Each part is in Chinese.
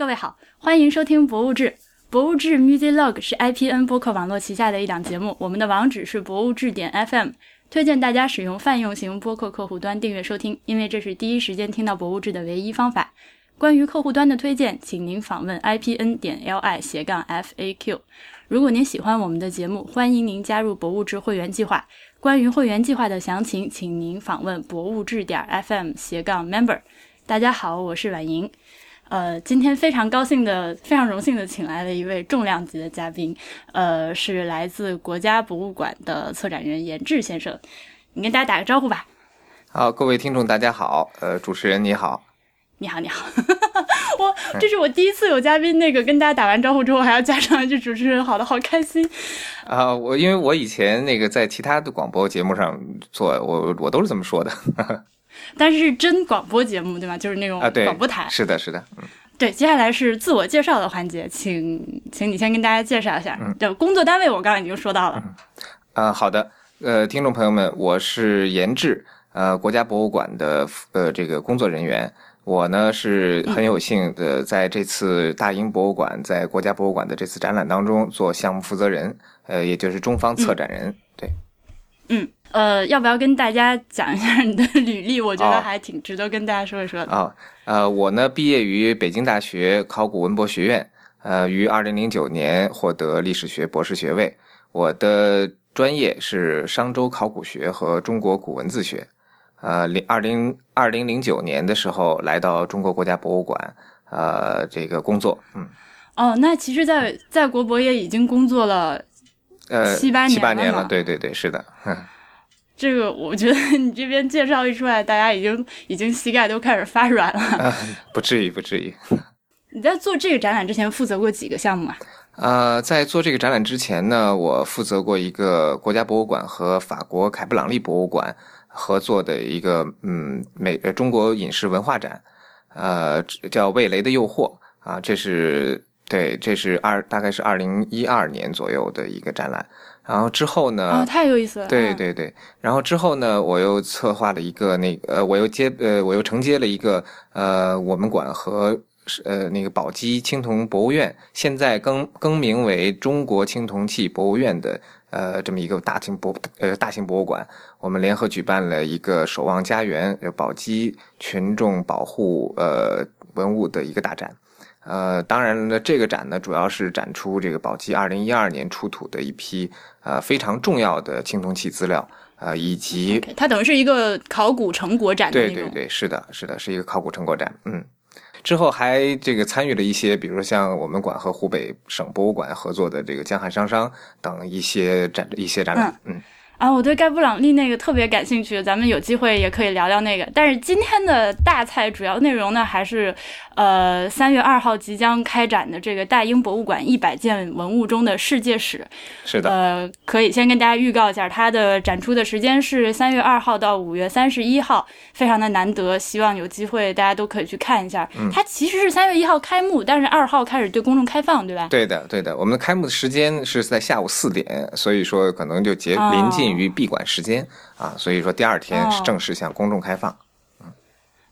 各位好，欢迎收听《博物志》。《博物志 Music Log》是 IPN 播客网络旗下的一档节目，我们的网址是博物志点 FM。推荐大家使用泛用型播客客户端订阅收听，因为这是第一时间听到《博物志》的唯一方法。关于客户端的推荐，请您访问 IPN 点 LI 斜杠 FAQ。如果您喜欢我们的节目，欢迎您加入博物志会员计划。关于会员计划的详情，请您访问博物志点 FM 斜杠 Member。大家好，我是婉莹。呃，今天非常高兴的、非常荣幸的请来了一位重量级的嘉宾，呃，是来自国家博物馆的策展人严志先生。你跟大家打个招呼吧。好，各位听众大家好，呃，主持人你好。你好，你好。我这是我第一次有嘉宾，那个跟大家打完招呼之后还要加上一句“主持人好”的，好开心。啊，我因为我以前那个在其他的广播节目上做，我我都是这么说的。但是真广播节目对吗？就是那种广播台。是的，是的，嗯。对，接下来是自我介绍的环节，请，请你先跟大家介绍一下。嗯，对，工作单位我刚刚已经说到了。啊，好的，呃，听众朋友们，我是严志，呃，国家博物馆的呃这个工作人员。我呢是很有幸的在这次大英博物馆在国家博物馆的这次展览当中做项目负责人，呃，也就是中方策展人。对。嗯。呃，要不要跟大家讲一下你的履历？我觉得还挺值得跟大家说一说的。啊，呃，我呢毕业于北京大学考古文博学院，呃，于二零零九年获得历史学博士学位。我的专业是商周考古学和中国古文字学。呃，零二零二零零九年的时候来到中国国家博物馆，呃，这个工作。嗯。哦，那其实，在在国博也已经工作了，呃，七八年七八年了。对对对，是的。这个我觉得你这边介绍一出来，大家已经已经膝盖都开始发软了。不至于，不至于。你在做这个展览之前负责过几个项目啊？呃，在做这个展览之前呢，我负责过一个国家博物馆和法国凯布朗利博物馆合作的一个嗯美中国饮食文化展，呃，叫《味蕾的诱惑》啊，这是对，这是二大概是二零一二年左右的一个展览。然后之后呢？太有意思了。对对对，然后之后呢，我又策划了一个那个，呃，我又接呃，我又承接了一个呃，我们馆和呃那个宝鸡青铜博物院，现在更更名为中国青铜器博物院的呃这么一个大型博呃大型博物馆，我们联合举办了一个“守望家园”宝鸡群众保护呃文物的一个大展。呃，当然了，这个展呢，主要是展出这个宝鸡二零一二年出土的一批呃非常重要的青铜器资料，呃，以及它等于是一个考古成果展。对对对，是的，是的，是一个考古成果展。嗯，之后还这个参与了一些，比如说像我们馆和湖北省博物馆合作的这个江汉商商等一些展一些展览。嗯。啊，我对盖布朗利那个特别感兴趣，咱们有机会也可以聊聊那个。但是今天的大菜主要内容呢，还是呃三月二号即将开展的这个大英博物馆一百件文物中的世界史。是的。呃，可以先跟大家预告一下，它的展出的时间是三月二号到五月三十一号，非常的难得，希望有机会大家都可以去看一下。它其实是三月一号开幕，但是二号开始对公众开放，对吧？对的，对的。我们的开幕的时间是在下午四点，所以说可能就接临近。于闭馆时间啊，所以说第二天是正式向公众开放。嗯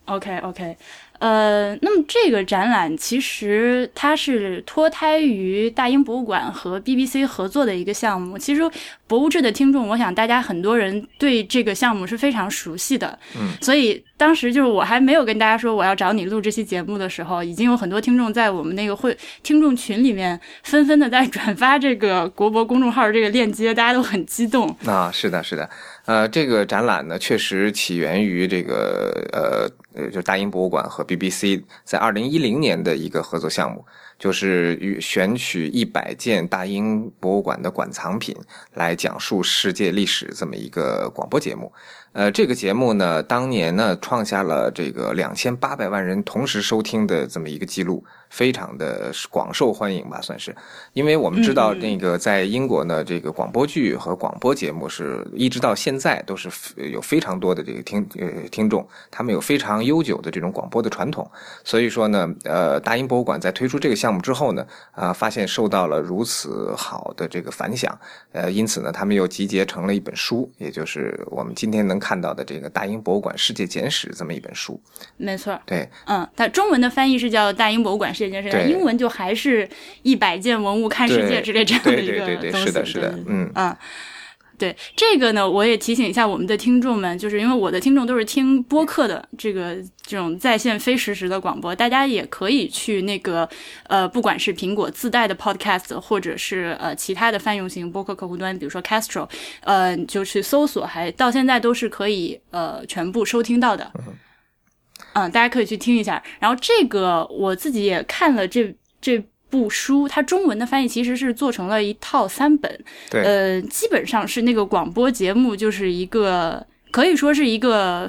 ，OK OK。呃，那么这个展览其实它是脱胎于大英博物馆和 BBC 合作的一个项目。其实博物志的听众，我想大家很多人对这个项目是非常熟悉的。嗯，所以当时就是我还没有跟大家说我要找你录这期节目的时候，已经有很多听众在我们那个会听众群里面纷纷的在转发这个国博公众号这个链接，大家都很激动。啊，是的，是的。呃，这个展览呢，确实起源于这个呃呃，就大英博物馆和 BBC 在二零一零年的一个合作项目，就是与选取一百件大英博物馆的馆藏品来讲述世界历史这么一个广播节目。呃，这个节目呢，当年呢创下了这个两千八百万人同时收听的这么一个记录。非常的广受欢迎吧，算是，因为我们知道那个在英国呢，这个广播剧和广播节目是一直到现在都是有非常多的这个听呃听众，他们有非常悠久的这种广播的传统，所以说呢，呃，大英博物馆在推出这个项项目之后呢，啊，发现受到了如此好的这个反响，呃，因此呢，他们又集结成了一本书，也就是我们今天能看到的这个《大英博物馆世界简史》这么一本书。没错，对，嗯，它中文的翻译是叫《大英博物馆世界简史》，英文就还是一百件文物看世界之类这样的一个对对对，东西。是的，是的嗯，对这个呢，我也提醒一下我们的听众们，就是因为我的听众都是听播客的这个这种在线非实时的广播，大家也可以去那个呃，不管是苹果自带的 Podcast，或者是呃其他的泛用型播客客户端，比如说 Castro，呃，就去搜索，还到现在都是可以呃全部收听到的。嗯，大家可以去听一下。然后这个我自己也看了这这部书，它中文的翻译其实是做成了一套三本，对，呃，基本上是那个广播节目，就是一个可以说是一个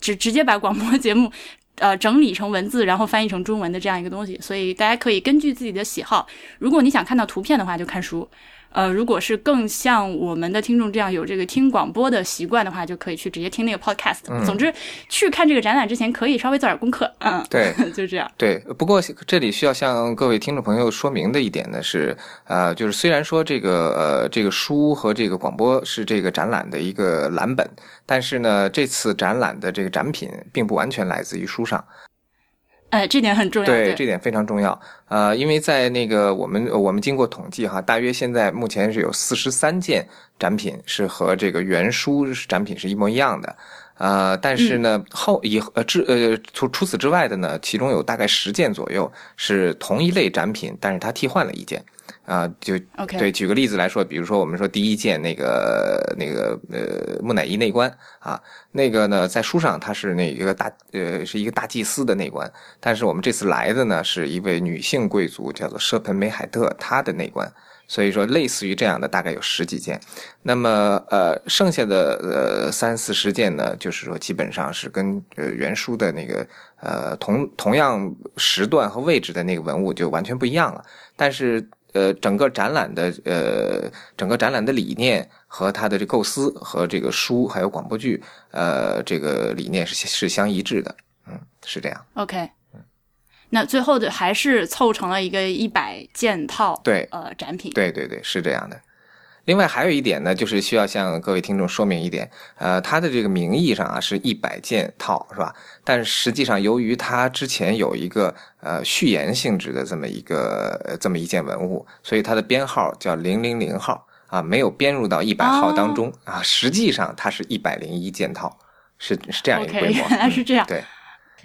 直直接把广播节目 呃整理成文字，然后翻译成中文的这样一个东西。所以大家可以根据自己的喜好，如果你想看到图片的话，就看书。呃，如果是更像我们的听众这样有这个听广播的习惯的话，就可以去直接听那个 podcast。总之，去看这个展览之前，可以稍微做点功课。嗯，对，就这样。对，不过这里需要向各位听众朋友说明的一点呢是，呃，就是虽然说这个呃这个书和这个广播是这个展览的一个蓝本，但是呢，这次展览的这个展品并不完全来自于书上。哎，这点很重要。对，这点非常重要。呃，因为在那个我们我们经过统计哈，大约现在目前是有四十三件展品是和这个原书展品是一模一样的。呃，但是呢，后以呃之呃除除此之外的呢，其中有大概十件左右是同一类展品，但是它替换了一件。啊，就 OK 对，举个例子来说，比如说我们说第一件那个那个呃木乃伊内棺啊，那个呢在书上它是那一个大呃是一个大祭司的内棺，但是我们这次来的呢是一位女性贵族，叫做舍盆梅海特，她的内观。所以说，类似于这样的大概有十几件，那么呃，剩下的呃三四十件呢，就是说基本上是跟呃原书的那个呃同同样时段和位置的那个文物就完全不一样了。但是呃，整个展览的呃整个展览的理念和它的这构思和这个书还有广播剧呃这个理念是是相一致的，嗯，是这样。OK。那最后的还是凑成了一个一百件套，对，呃，展品。对对对，是这样的。另外还有一点呢，就是需要向各位听众说明一点，呃，它的这个名义上啊是一百件套，是吧？但是实际上，由于它之前有一个呃序言性质的这么一个、呃、这么一件文物，所以它的编号叫零零零号啊，没有编入到一百号当中、哦、啊。实际上它是一百零一件套，是是这样一个规模。Okay, 原来是这样。嗯、对。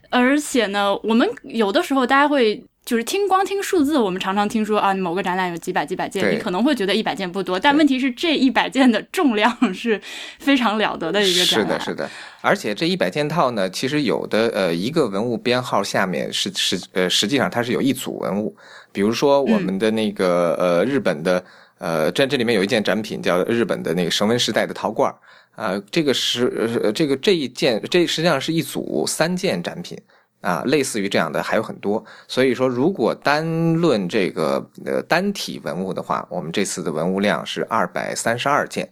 而且呢，我们有的时候大家会就是听光听数字，我们常常听说啊，某个展览有几百几百件，你可能会觉得一百件不多，但问题是这一百件的重量是非常了得的一个展览。是的，是的。而且这一百件套呢，其实有的呃一个文物编号下面是实呃实际上它是有一组文物，比如说我们的那个、嗯、呃日本的呃这这里面有一件展品叫日本的那个绳文时代的陶罐。啊、呃，这个是呃，这个这一件，这实际上是一组三件展品啊，类似于这样的还有很多。所以说，如果单论这个呃单体文物的话，我们这次的文物量是二百三十二件。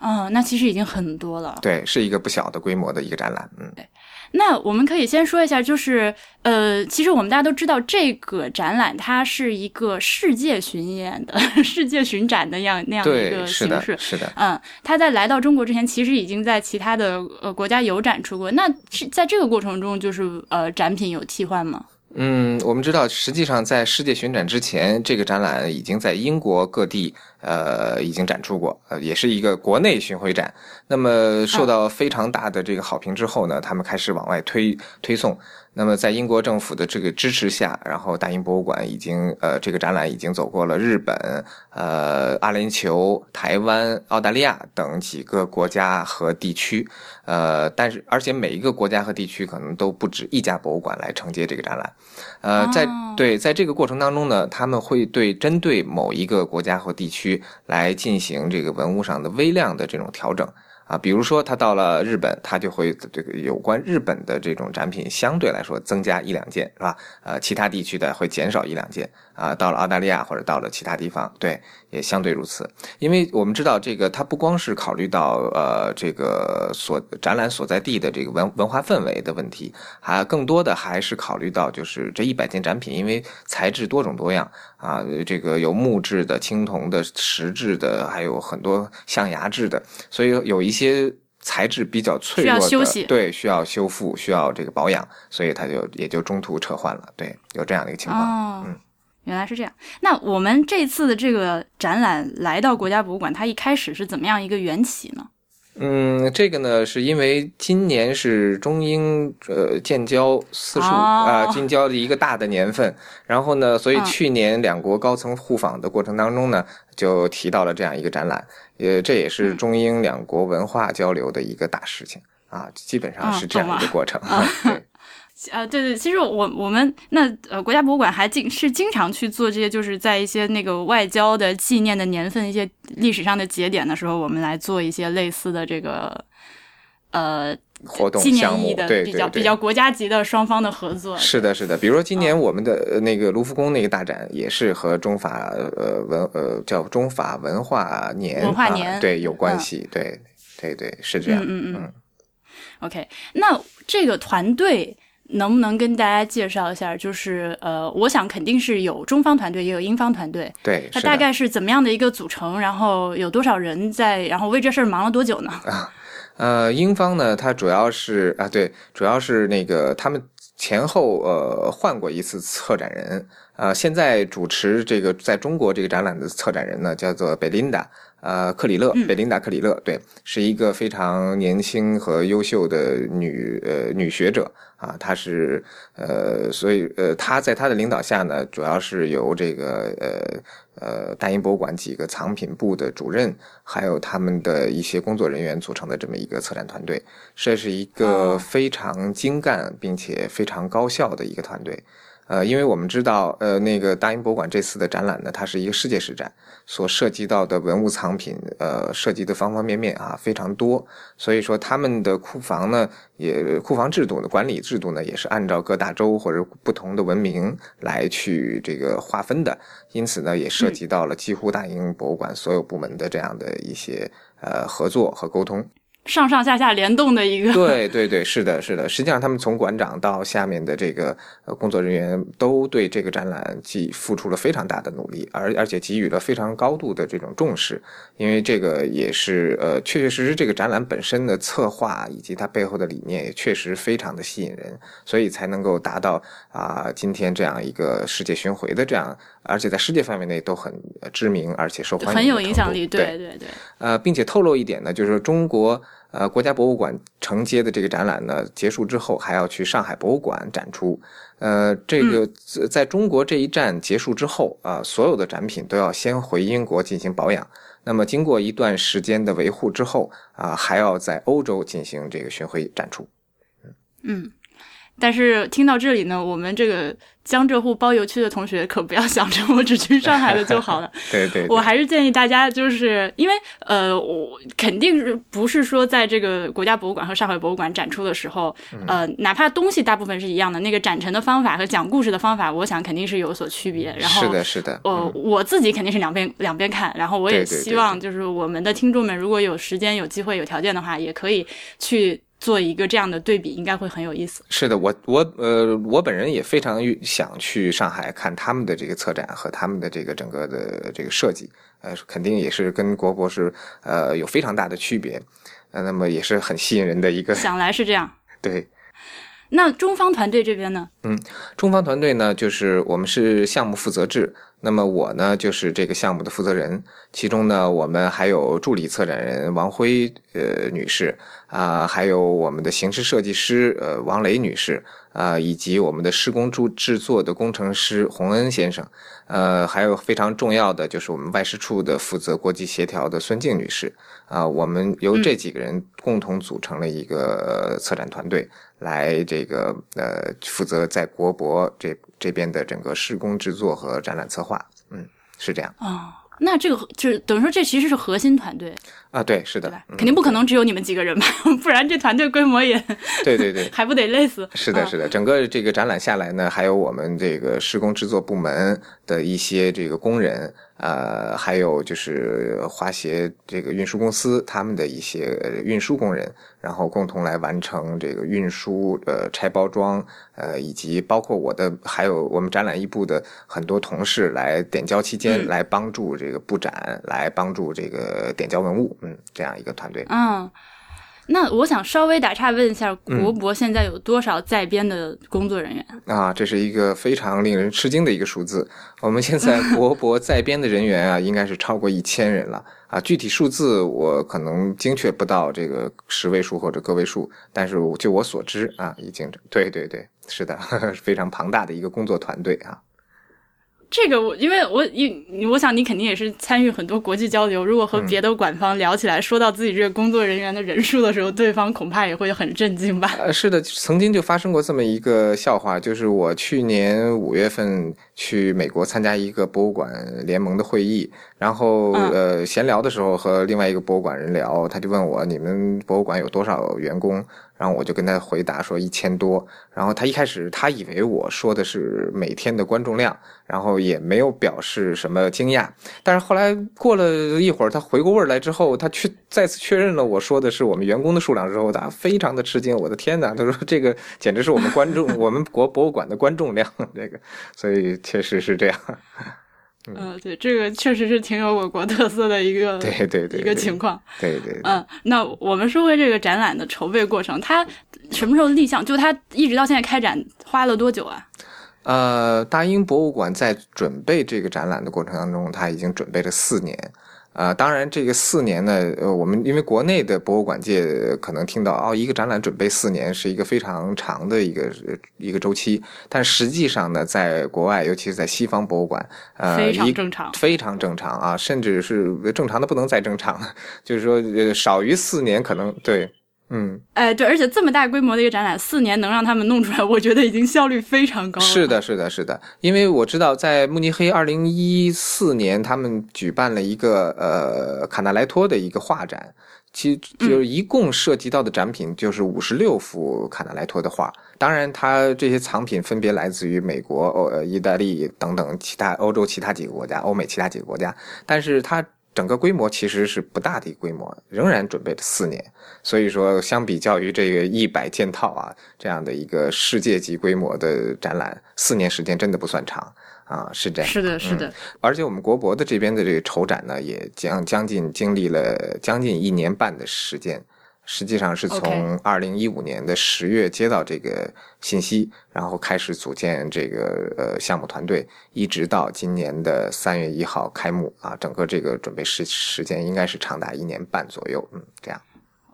嗯，那其实已经很多了。对，是一个不小的规模的一个展览。嗯，对。那我们可以先说一下，就是呃，其实我们大家都知道，这个展览它是一个世界巡演的、世界巡展的样那样的一个形式。是的，嗯，它在来到中国之前，其实已经在其他的呃国家有展出过。那是在这个过程中，就是呃，展品有替换吗？嗯，我们知道，实际上在世界巡展之前，这个展览已经在英国各地呃已经展出过，呃，也是一个国内巡回展。那么受到非常大的这个好评之后呢，他们开始往外推推送。那么在英国政府的这个支持下，然后大英博物馆已经呃这个展览已经走过了日本、呃阿联酋、台湾、澳大利亚等几个国家和地区。呃，但是而且每一个国家和地区可能都不止一家博物馆来承接这个展览。呃，在对在这个过程当中呢，他们会对针对某一个国家或地区来进行这个文物上的微量的这种调整。啊，比如说他到了日本，他就会这个有关日本的这种展品相对来说增加一两件，是吧？呃，其他地区的会减少一两件啊。到了澳大利亚或者到了其他地方，对，也相对如此。因为我们知道，这个它不光是考虑到呃这个所展览所在地的这个文文化氛围的问题，还更多的还是考虑到就是这一百件展品，因为材质多种多样啊，这个有木质的、青铜的、石质的，还有很多象牙质的，所以有一些材质比较脆弱的，需要休息对，需要修复，需要这个保养，所以它就也就中途撤换了，对，有这样的一个情况。哦，嗯原来是这样。那我们这次的这个展览来到国家博物馆，它一开始是怎么样一个缘起呢？嗯，这个呢，是因为今年是中英呃建交四十五哦啊建交的一个大的年份，然后呢，所以嗯去年两国高层互访的过程当中呢，就提到了这样一个展览，呃，这也是嗯中英两国文化交流的一个大事情啊，基本上嗯是这样一个过程。呃，对对，其实我我们那呃国家博物馆还经是经常去做这些，就是在一些那个外交的纪念的年份、一些历史上的节点的时候，我们来做一些类似的这个呃活动纪念意义的比较比较国家级的双方的合作。是的，是的，比如说今嗯年我们的呃那个卢浮宫那个大展，也是和中法呃文呃叫中法文化年啊文化年对有关嗯系，对对对是这样，嗯嗯嗯。OK，那这个团队能不能跟大家介绍一下？就是呃，我想肯定是有中方团队，也有英方团队。对，它。大概是怎么样的一个组成？然后有多少人在？然后为这事儿忙了多久呢？啊呃，英方呢，它主要是啊，对，主要是那个他们前后呃换过一次策展人，呃，现在主持这个在中国这个展览的策展人呢，叫做贝琳达，呃，克里勒，贝琳达·克里勒，对，是一个非常年轻和优秀的女呃女学者啊，她是呃，所以呃，她在她的领导下呢，主要是由这个呃呃大英博物馆几个藏品部的主任，还有他们的一些工作人员组成的这么一个策展团队，这是一个哦非常精干并且非常高效的一个团队。呃，因为我们知道，呃，那个大英博物馆这次的展览呢，它是一个世界史展，所涉及到的文物藏品，呃，涉及的方方面面啊非常多，所以说他们的库房呢，也库房制度的管理制度呢，也是按照各大洲或者不同的文明来去这个划分的，因此呢，也涉及到了几乎大英博物馆所有部门的这样的一些呃合作和沟通。上上下下联动的一个。对对对，是的，是的。实际上，他们从馆长到下面的这个呃工作人员，都对这个展览既付出了非常大的努力，而而且给予了非常高度的这种重视。因为这个也是呃，确确实实这个展览本身的策划以及它背后的理念也确实非常的吸引人，所以才能够达到啊、今天这样一个世界巡回的这样，而且在世界范围内都很呃知名而且受欢迎很有影响力，对对对对，呃，并且透露一点呢，就是中国呃国家博物馆承接的这个展览呢，结束之后还要去上海博物馆展出。呃，这个在在中国这一站结束之后啊、所有的展品都要先回英国进行保养。那么经过一段时间的维护之后啊、还要在欧洲进行这个巡回展出。嗯。但是听到这里呢，我们这个江浙沪包邮区的同学可不要想着我只去上海了就好了。对对对我还是建议大家，就是因为呃，我肯定是不是说在这个国家博物馆和上海博物馆展出的时候，呃，哪怕东西大部分是一样的，那个展陈的方法和讲故事的方法，我想肯定是有所区别。然后是的，是的。呃，我自己肯定是两边两边看，然后我也希望就是我们的听众们，如果有时间、有机会、有条件的话，也可以去做一个这样的对比，应该会很有意思。是的，我我呃，我本人也非常想去上海看他们的这个策展和他们的这个整个的这个设计，呃，肯定也是跟国博是呃有非常大的区别，呃，那么也是很吸引人的一个想来是这样。对。那中方团队这边呢？嗯中方团队呢，就是我们是项目负责制，那么我呢就是这个项目的负责人，其中呢我们还有助理策展人王辉呃女士啊、还有我们的形式设计师呃王雷女士啊、以及我们的施工制制作的工程师洪恩先生，呃，还有非常重要的就是我们外事处的负责国际协调的孙静女士啊、我们由这几个人共同组成了一个呃策展团队。来这个呃负责在国博这这边的整个施工制作和展览策划，嗯，是这样。哦，那这个就是等于说这其实是核心团队。啊，对，是的？，肯定不可能只有你们几个人吧，不然这团队规模也对对对，还不得累死。是的，嗯是的，整个这个展览下来呢，还有我们这个施工制作部门的一些这个工人，呃，还有就是花鞋这个运输公司他们的一些呃运输工人，然后共同来完成这个运输、呃拆包装，呃，以及包括我的还有我们展览一部的很多同事来点交期间嗯来帮助这个布展，来帮助这个点交文物，嗯，这样一个团队。嗯，那我想稍微打岔问一下，嗯国博现在有多少在编的工作人员？啊，这是一个非常令人吃惊的一个数字。我们现在 国博在编的人员啊，应该是超过一千人了啊。具体数字我可能精确不到这个十位数或者个位数，但是就我所知啊，已经对对对，是的，非常庞大的一个工作团队啊。这个我，因为我因我想你肯定也是参与很多国际交流，如果和别的馆方聊起来，说到自己这个工作人员的人数的时候，对方恐怕也会很震惊吧？呃，是的，曾经就发生过这么一个笑话，就是我去年五月份去美国参加一个博物馆联盟的会议，然后嗯呃闲聊的时候和另外一个博物馆人聊，他就问我你们博物馆有多少员工，然后我就跟他回答说一千多，然后他一开始他以为我说的是每天的观众量，然后也没有表示什么惊讶，但是后来过了一会儿，他回过味儿来之后，他确再次确认了我说的是我们员工的数量之后，他非常的吃惊。我的天哪！他说这个简直是我们观众，我们国博物馆的观众量，这个，所以确实是这样。嗯、对，这个确实是挺有我国特色的一个对对对，一个情况。对对对。嗯，那我们说回这个展览的筹备过程，它什么时候立项？就它一直到现在开展花了多久啊？呃，大英博物馆在准备这个展览的过程当中，它已经准备了四年。呃，当然，这个四年呢，呃，我们因为国内的博物馆界可能听到哦，一个展览准备四年是一个非常长的一个一个周期，但实际上呢，在国外，尤其是在西方博物馆，呃，非常一正常。非常正常啊，甚至是正常的不能再正常了，就是说，呃，少于四年可能对，嗯。哎，对，而且这么大规模的一个展览，四年能让他们弄出来，我觉得已经效率非常高了。是的，是的，是的，因为我知道在慕尼黑，二零一四年他们举办了一个呃卡纳莱托的一个画展，其就是一共涉及到的展品就是五十六幅卡纳莱托的画。当然，它这些藏品分别来自于美国、欧呃意大利等等其他欧洲其他几个国家、欧美其他几个国家，但是它。整个规模其实是不大的一个规模，仍然准备了四年。所以说，相比较于这个一百件套啊这样的一个世界级规模的展览，四年时间真的不算长啊，是这样。是的，是的。而且我们国博的这边的这个筹展呢，也将将近经历了将近一年半的时间。实际上是从二零一五年的十月接到这个信息，然后开始组建这个呃项目团队，一直到今年的三月一号开幕啊，整个这个准备时时间应该是长达一年半左右，嗯，这样。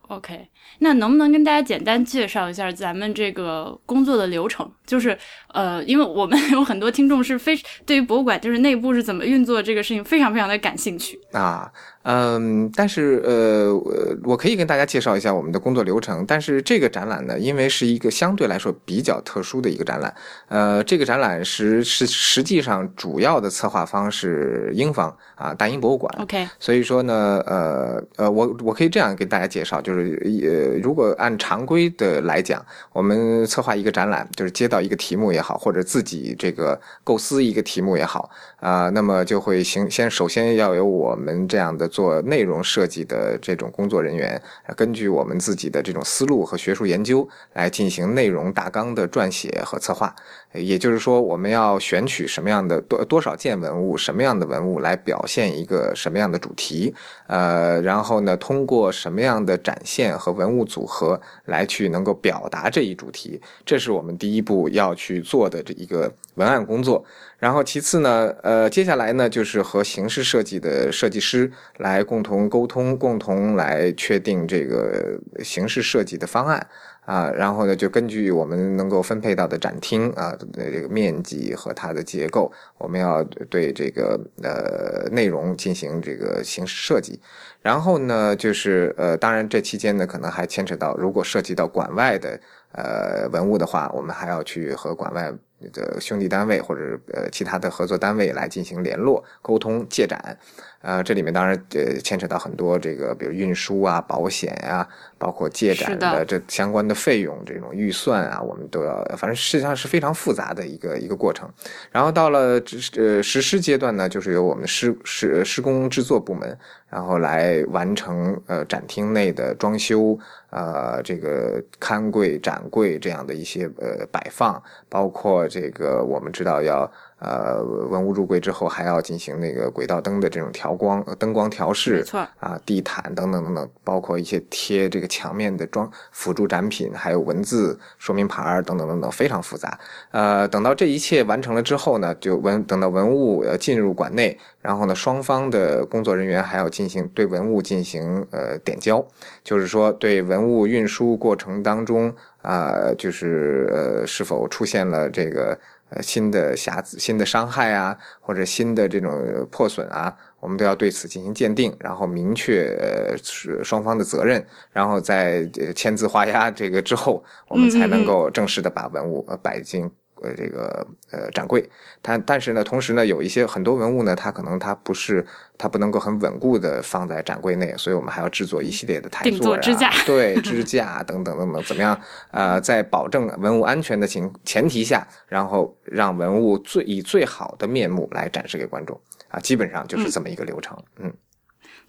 OK，那能不能跟大家简单介绍一下咱们这个工作的流程？就是呃，因为我们 有很多听众是非对于博物馆就是内部是怎么运作这个事情非常非常的感兴趣。啊，嗯，但是呃，我我可以跟大家介绍一下我们的工作流程。但是这个展览呢，因为是一个相对来说比较特殊的一个展览，呃，这个展览实实实际上主要的策划方是英方啊，大英博物馆。OK，所以说呢，呃呃，我我可以这样跟大家介绍，就是呃，如果按常规的来讲，我们策划一个展览，就是接到一个题目也好，或者自己这个构思一个题目也好，啊、那么就会行先首先要有我们这样的做内容设计的这种工作人员，根据我们自己的这种思路和学术研究来进行内容大纲的撰写和策划。也就是说，我们要选取什么样的多多少件文物，什么样的文物来表现一个什么样的主题，呃，然后呢，通过什么样的展现和文物组合来去能够表达这一主题，这是我们第一步要去做的这一个文案工作。然后其次呢，呃，接下来呢就是和形式设计的设计师来共同沟通，共同来确定这个形式设计的方案。啊，然后呢，就根据我们能够分配到的展厅啊这个面积和它的结构，我们要对这个呃内容进行这个形式设计。然后呢，就是呃，当然这期间呢，可能还牵扯到，如果涉及到馆外的呃文物的话，我们还要去和馆外的兄弟单位或者呃其他的合作单位来进行联络、沟通、借展。呃，这里面当然呃牵扯到很多这个，比如运输啊、保险呀、包括借展的这相关的费用、这种预算啊，我们都要，反正实际上是非常复杂的一个一个过程。然后到了呃实施阶段呢，就是由我们施施施工制作部门，然后来完成呃展厅内的装修，呃这个看柜、展柜这样的一些呃摆放，包括这个我们知道要。呃，文物入柜之后，还要进行那个轨道灯的这种调光、灯光调试，没错啊，地毯等等等等，包括一些贴这个墙面的装辅助展品，还有文字说明牌等等等等，非常复杂。呃，等到这一切完成了之后呢，就文等到文物呃进入馆内，然后呢，双方的工作人员还要进行对文物进行呃点交，就是说对文物运输过程当中啊，就是呃是否出现了这个。呃，新的瑕疵、新的伤害啊，或者新的这种破损啊，我们都要对此进行鉴定，然后明确呃是双方的责任，然后在签字画押这个之后，我们才能够正式的把文物呃摆进。呃，这个呃展柜，但但是呢，同时呢，有一些很多文物呢，它可能它不是它不能够很稳固的放在展柜内，所以我们还要制作一系列的台座啊，对支架等等等等，怎么样？呃，在保证文物安全的情前提下，然后让文物最以最好的面目来展示给观众啊，基本上就是这么一个流程。嗯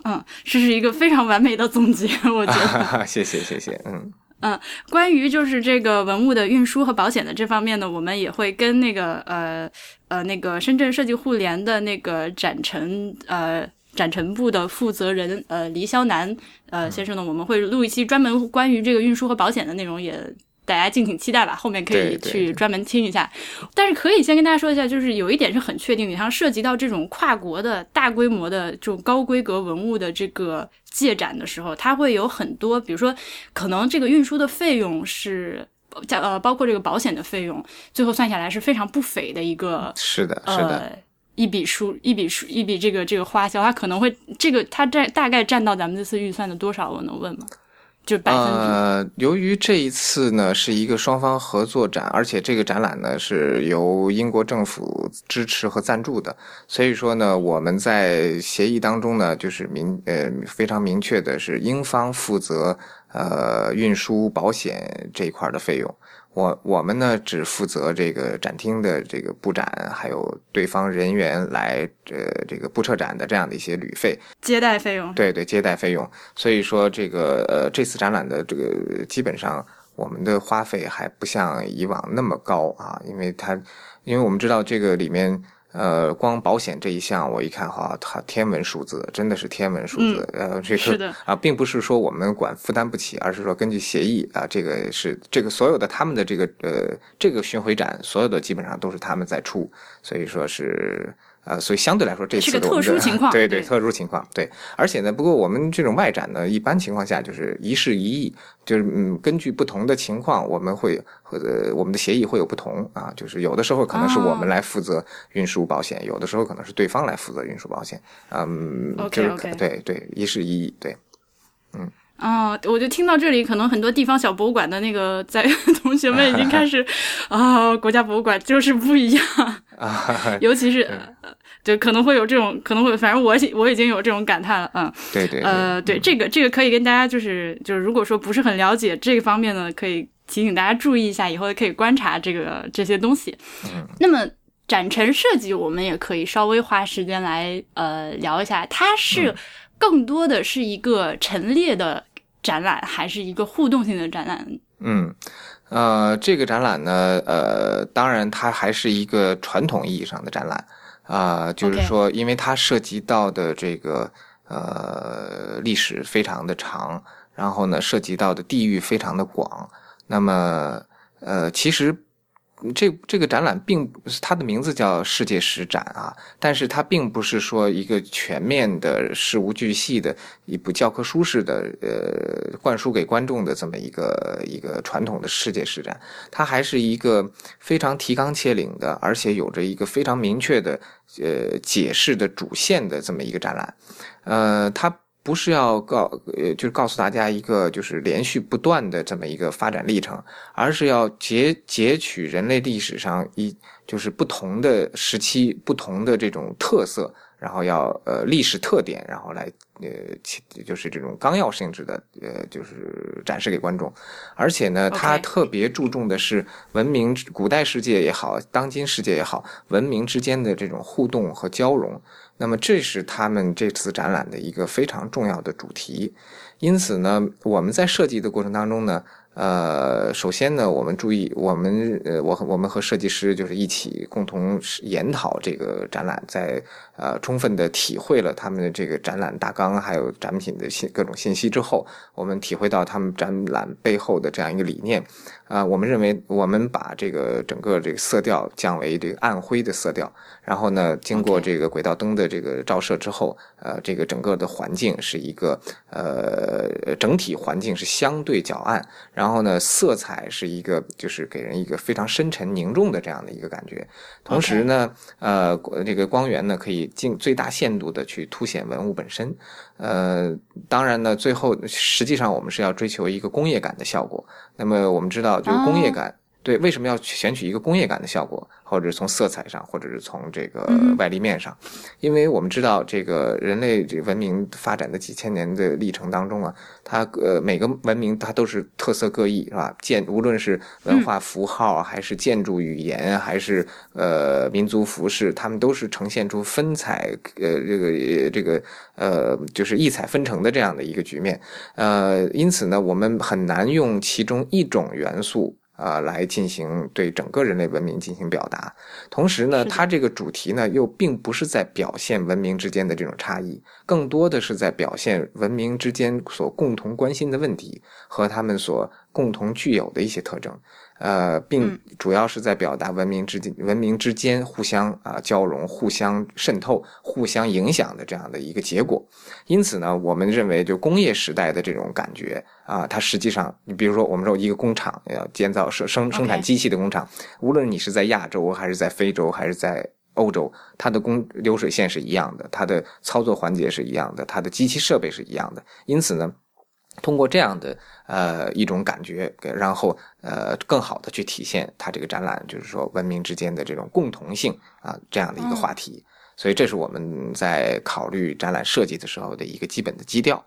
嗯，这是一个非常完美的总结，我觉得。谢谢谢谢，嗯。嗯，关于就是这个文物的运输和保险的这方面呢，我们也会跟那个呃呃那个深圳设计互联的那个展陈呃展陈部的负责人呃黎肖南呃先生呢，我们会录一期专门关于这个运输和保险的内容也。大家敬请期待吧，后面可以去专门听一下。但是可以先跟大家说一下，就是有一点是很确定的，像涉及到这种跨国的大规模的这种高规格文物的这个借展的时候，它会有很多，比如说可能这个运输的费用是，呃，包括这个保险的费用，最后算下来是非常不菲的一个，是的，是的，一笔数，一笔数，一笔这个这个花销，它可能会这个它占大概占到咱们这次预算的多少？我能问吗？就呃，由于这一次呢是一个双方合作展，而且这个展览呢是由英国政府支持和赞助的，所以说呢，我们在协议当中呢，就是明呃非常明确的是英方负责呃运输保险这一块的费用。我我们呢只负责这个展厅的这个布展，还有对方人员来呃这个布撤展的这样的一些旅费、接待费用。对对，接待费用。所以说这个呃这次展览的这个基本上我们的花费还不像以往那么高啊，因为它因为我们知道这个里面。呃，光保险这一项，我一看哈，它天文数字，真的是天文数字。呃，这个 啊，并不是说我们管负担不起，而是说根据协议啊，这个是这个所有的他们的这个呃这个巡回展，所有的基本上都是他们在出，所以说是。呃，所以相对来说，这次特殊情况，对对，特殊情况，对。而且呢，不过我们这种外展呢，一般情况下就是一事一议，就是嗯，根据不同的情况，我们会和我们的协议会有不同啊。就是有的时候可能是我们来负责运输保险，有的时候可能是对方来负责运输保险。嗯，就是对对，一事一议，对，嗯。哦，我就听到这里，可能很多地方小博物馆的那个在 同学们已经开始 啊，国家博物馆就是不一样，尤其是就可能会有这种，可能会，反正我我已经有这种感叹了，嗯，对对，呃，对这个这个可以跟大家就是就是如果说不是很了解这个方面呢，可以提醒大家注意一下，以后可以观察这个这些东西。嗯，那么展陈设计，我们也可以稍微花时间来呃聊一下，它是。更多的是一个陈列的展览，还是一个互动性的展览？嗯，呃，这个展览呢，呃，当然它还是一个传统意义上的展览啊，就是说，因为它涉及到的这个呃历史非常的长，然后呢，涉及到的地域非常的广，那么呃，其实。这这个展览并它的名字叫世界史展啊，但是它并不是说一个全面的事无巨细的一部教科书式的呃灌输给观众的这么一个一个传统的世界史展，它还是一个非常提纲挈领的，而且有着一个非常明确的呃解释的主线的这么一个展览，呃，它。不是要告呃，就是告诉大家一个就是连续不断的这么一个发展历程，而是要截截取人类历史上一就是不同的时期、不同的这种特色，然后要呃历史特点，然后来呃就是这种纲要性质的呃就是展示给观众。而且呢它特别注重的是文明古代世界也好，当今世界也好，文明之间的这种互动和交融。那么这是他们这次展览的一个非常重要的主题。因此呢，我们在设计的过程当中呢，呃，首先呢，我们注意，我们呃，我和我们和设计师就是一起共同研讨这个展览，在呃充分的体会了他们的这个展览大纲还有展品的信各种信息之后，我们体会到他们展览背后的这样一个理念。啊、我们认为我们把这个整个这个色调降为这个暗灰的色调，然后呢，经过这个轨道灯的这个照射之后，呃，这个整个的环境是一个呃整体环境是相对较暗，然后呢，色彩是一个就是给人一个非常深沉凝重的这样的一个感觉。同时呢，呃，这个光源呢可以尽最大限度的去凸显文物本身。呃，当然呢，最后实际上我们是要追求一个工业感的效果。那么我们知道，就是工业感。对，为什么要选取一个工业感的效果，或者是从色彩上，或者是从这个嗯外立面上？因为我们知道，这个人类这个文明发展的几千年的历程当中啊，它呃每个文明它都是特色各异，是吧？建无论是文化符号，还是建筑语言，还是呃民族服饰，他们都是呈现出分彩呃这个呃这个呃就是异彩纷呈的这样的一个局面。呃，因此呢，我们很难用其中一种元素。啊、来进行对整个人类文明进行表达，同时呢，它这个主题呢，又并不是在表现文明之间的这种差异，更多的是在表现文明之间所共同关心的问题和他们所共同具有的一些特征。呃，并嗯主要是在表达文明之间、文明之间互相啊、交融、互相渗透、互相影响的这样的一个结果。因此呢，我们认为就工业时代的这种感觉啊，它实际上，你比如说我们说一个工厂要建造生生生产机器的工厂，无论你是在亚洲还是在非洲还是在欧洲，它的工流水线是一样的，它的操作环节是一样的，它的机器设备是一样的。因此呢，通过这样的呃一种感觉，给然后呃更好的去体现它这个展览，就是说文明之间的这种共同性啊这样的一个话题。所以这是我们在考虑展览设计的时候的一个基本的基调。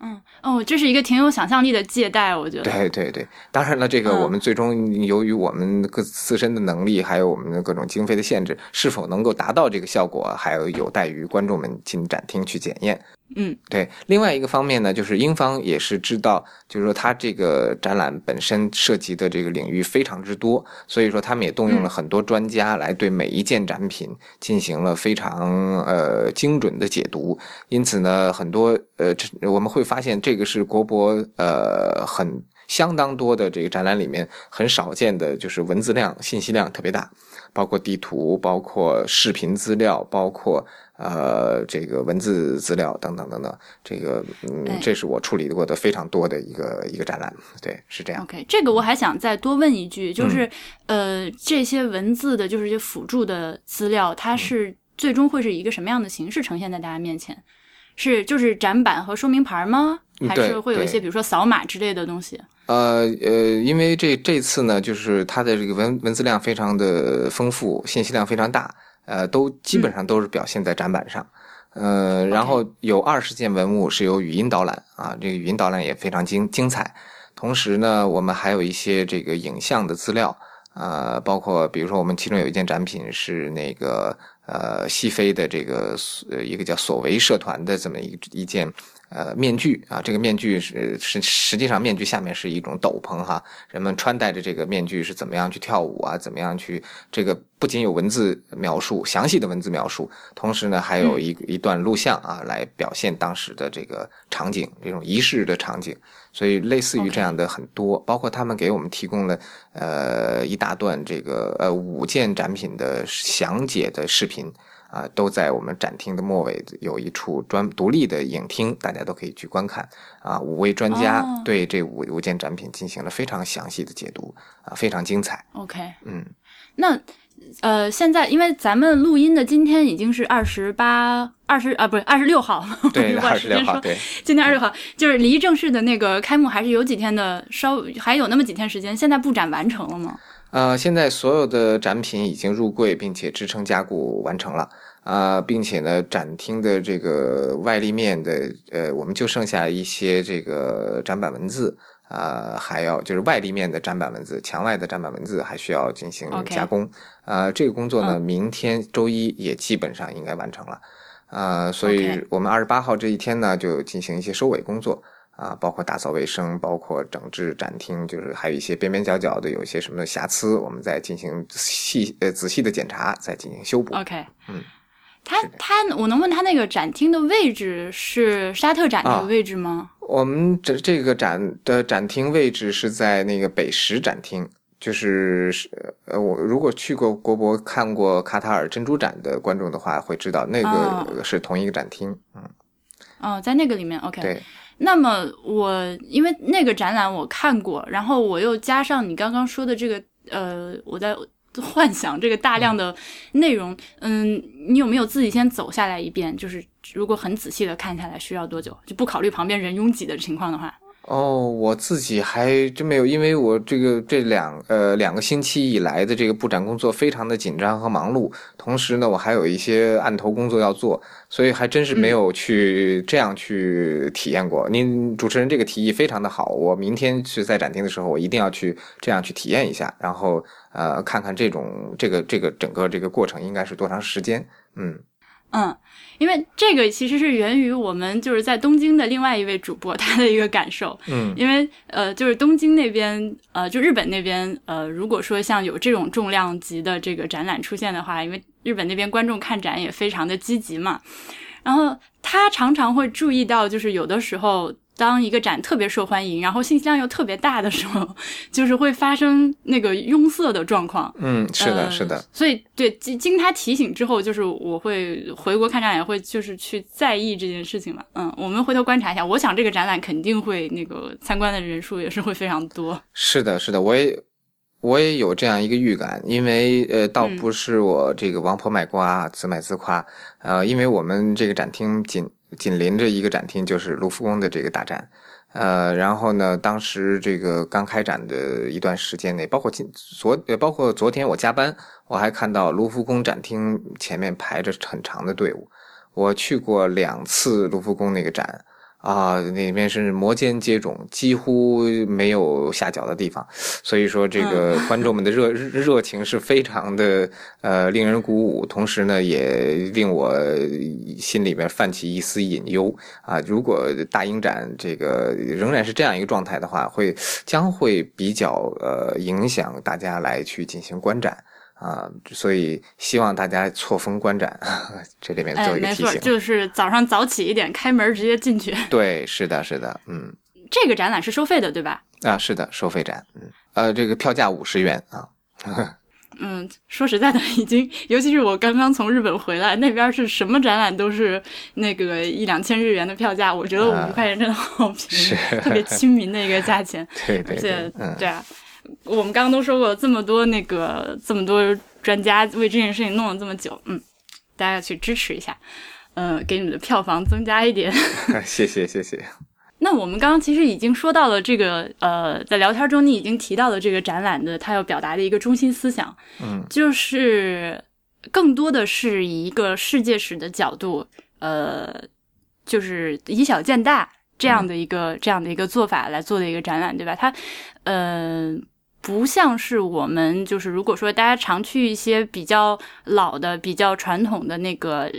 嗯，哦，这是一个挺有想象力的借贷，我觉得。对对对，当然了，这个嗯我们最终由于我们各自身的能力，还有我们的各种经费的限制，是否能够达到这个效果，还有有待于观众们进展厅去检验。嗯。对，另外一个方面呢，就是英方也是知道，就是说它这个展览本身涉及的这个领域非常之多，所以说他们也动用了很多专家来对每一件展品进行了非常呃精准的解读。因此呢，很多呃，这我们会发现这个是国博呃很相当多的这个展览里面很少见的，就是文字量、信息量特别大，包括地图、包括视频资料、包括呃这个文字资料等等等等。这个嗯哎，这是我处理过的非常多的一个一个展览。对，是这样。，OK，这个我还想再多问一句，就是、呃，这些文字的，就是这些辅助的资料，它是最终会是一个什么样的形式呈现在大家面前？是就是展板和说明牌吗？还是会有一些比如说扫码之类的东西？呃呃，因为这这次呢，就是它的这个文文字量非常的丰富，信息量非常大，呃，都基本上都是表现在展板上。呃，然后有二十件文物是有语音导览啊，这个语音导览也非常精精彩。同时呢，我们还有一些这个影像的资料，呃，包括比如说我们其中有一件展品是那个呃西非的这个呃一个叫索维社团的这么一一件呃面具啊，这个面具是是实际上面具下面是一种斗篷哈，人们穿戴着这个面具是怎么样去跳舞啊，怎么样去这个不仅有文字描述，详细的文字描述，同时呢还有一一段录像啊，来表现当时的这个场景，这种仪式的场景。所以类似于这样的很多包括他们给我们提供了呃一大段这个呃五件展品的详解的视频。啊，都在我们展厅的末尾有一处专独立的影厅，大家都可以去观看。啊，五位专家哦对这五五件展品进行了非常详细的解读，啊，非常精彩。OK，嗯，那呃，现在因为咱们录音的今天已经是二十八、二十啊，不是二十六号，对，二十六号，对，今天二十六号，就是离正式的那个开幕还是有几天的，稍还有那么几天时间。现在布展完成了吗？呃，现在所有的展品已经入柜，并且支撑加固完成了。啊，并且呢，展厅的这个外立面的，呃，我们就剩下一些这个展板文字，啊，还要就是外立面的展板文字，墙外的展板文字还需要进行加工。啊，这个工作呢，明天周一也基本上应该完成了。啊，所以我们二十八号这一天呢，就进行一些收尾工作。啊，包括打扫卫生，包括整治展厅，就是还有一些边边角角的有一些什么瑕疵，我们再进行细呃仔细的检查，再进行修补。OK，嗯，他他，我能问他那个展厅的位置是沙特展那个位置吗？我们这这个展的展厅位置是在那个北石展厅，就是呃，我如果去过国博看过卡塔尔珍珠展的观众的话，会知道那个是同一个展厅。嗯，哦，在那个里面，OK。对。那么我因为那个展览我看过，然后我又加上你刚刚说的这个，呃，我在幻想这个大量的内容，嗯，你有没有自己先走下来一遍？就是如果很仔细的看下来，需要多久？就不考虑旁边人拥挤的情况的话。哦，我自己还真没有，因为我这个这两呃两个星期以来的这个布展工作非常的紧张和忙碌，同时呢，我还有一些案头工作要做，所以还真是没有去这样去体验过。您主持人这个提议非常的好，我明天去在展厅的时候，我一定要去这样去体验一下，然后呃看看这种这个这个整个这个过程应该是多长时间，嗯。嗯，因为这个其实是源于我们就是在东京的另外一位主播 他的一个感受。嗯，因为呃，就是东京那边呃，就日本那边呃，如果说像有这种重量级的这个展览出现的话，因为日本那边观众看展也非常的积极嘛，然后他常常会注意到，就是有的时候。当一个展特别受欢迎，然后信息量又特别大的时候，就是会发生那个拥塞的状况。嗯，是的，是的。所以，对经经他提醒之后，就是我会回国看展，也会就是去在意这件事情嘛。嗯，我们回头观察一下。我想这个展览肯定会那个参观的人数也是会非常多。是的，是的，我也我也有这样一个预感，因为呃，倒不是我这个王婆卖瓜，自卖自夸。呃，因为我们这个展厅仅。紧邻着一个展厅就是卢浮宫的这个大展，呃，然后呢，当时这个刚开展的一段时间内，包括今昨，包括昨天我加班，我还看到卢浮宫展厅前面排着很长的队伍。我去过两次卢浮宫那个展。啊，那边是摩肩接踵，几乎没有下脚的地方，所以说这个 观众们的热热情是非常的呃令人鼓舞，同时呢也令我心里面泛起一丝隐忧啊。如果大英展这个仍然是这样一个状态的话，会将会比较呃影响大家来去进行观展。啊，所以希望大家错峰观展，这里面做一个提醒，就是早上早起一点，开门直接进去。对，是的，是的，嗯，这个展览是收费的，对吧？啊，是的，收费展，嗯，呃，这个票价五十元啊。嗯，说实在的，已经，尤其是我刚刚从日本回来，那边是什么展览都是那个一两千日元的票价，我觉得五十块钱真的好便宜，特别亲民的一个价钱。对对对，对啊。我们刚刚都说过这么多那个这么多专家为这件事情弄了这么久，嗯，大家要去支持一下，呃，给你们的票房增加一点。谢谢谢谢。那我们刚刚其实已经说到了这个，呃，在聊天中你已经提到了这个展览的它要表达的一个中心思想，嗯，就是更多的是以一个世界史的角度，呃，就是以小见大这样的一个这样的一个做法来做的一个展览，对吧？它，呃。不像是我们，就是如果说大家常去一些比较老的、比较传统的那个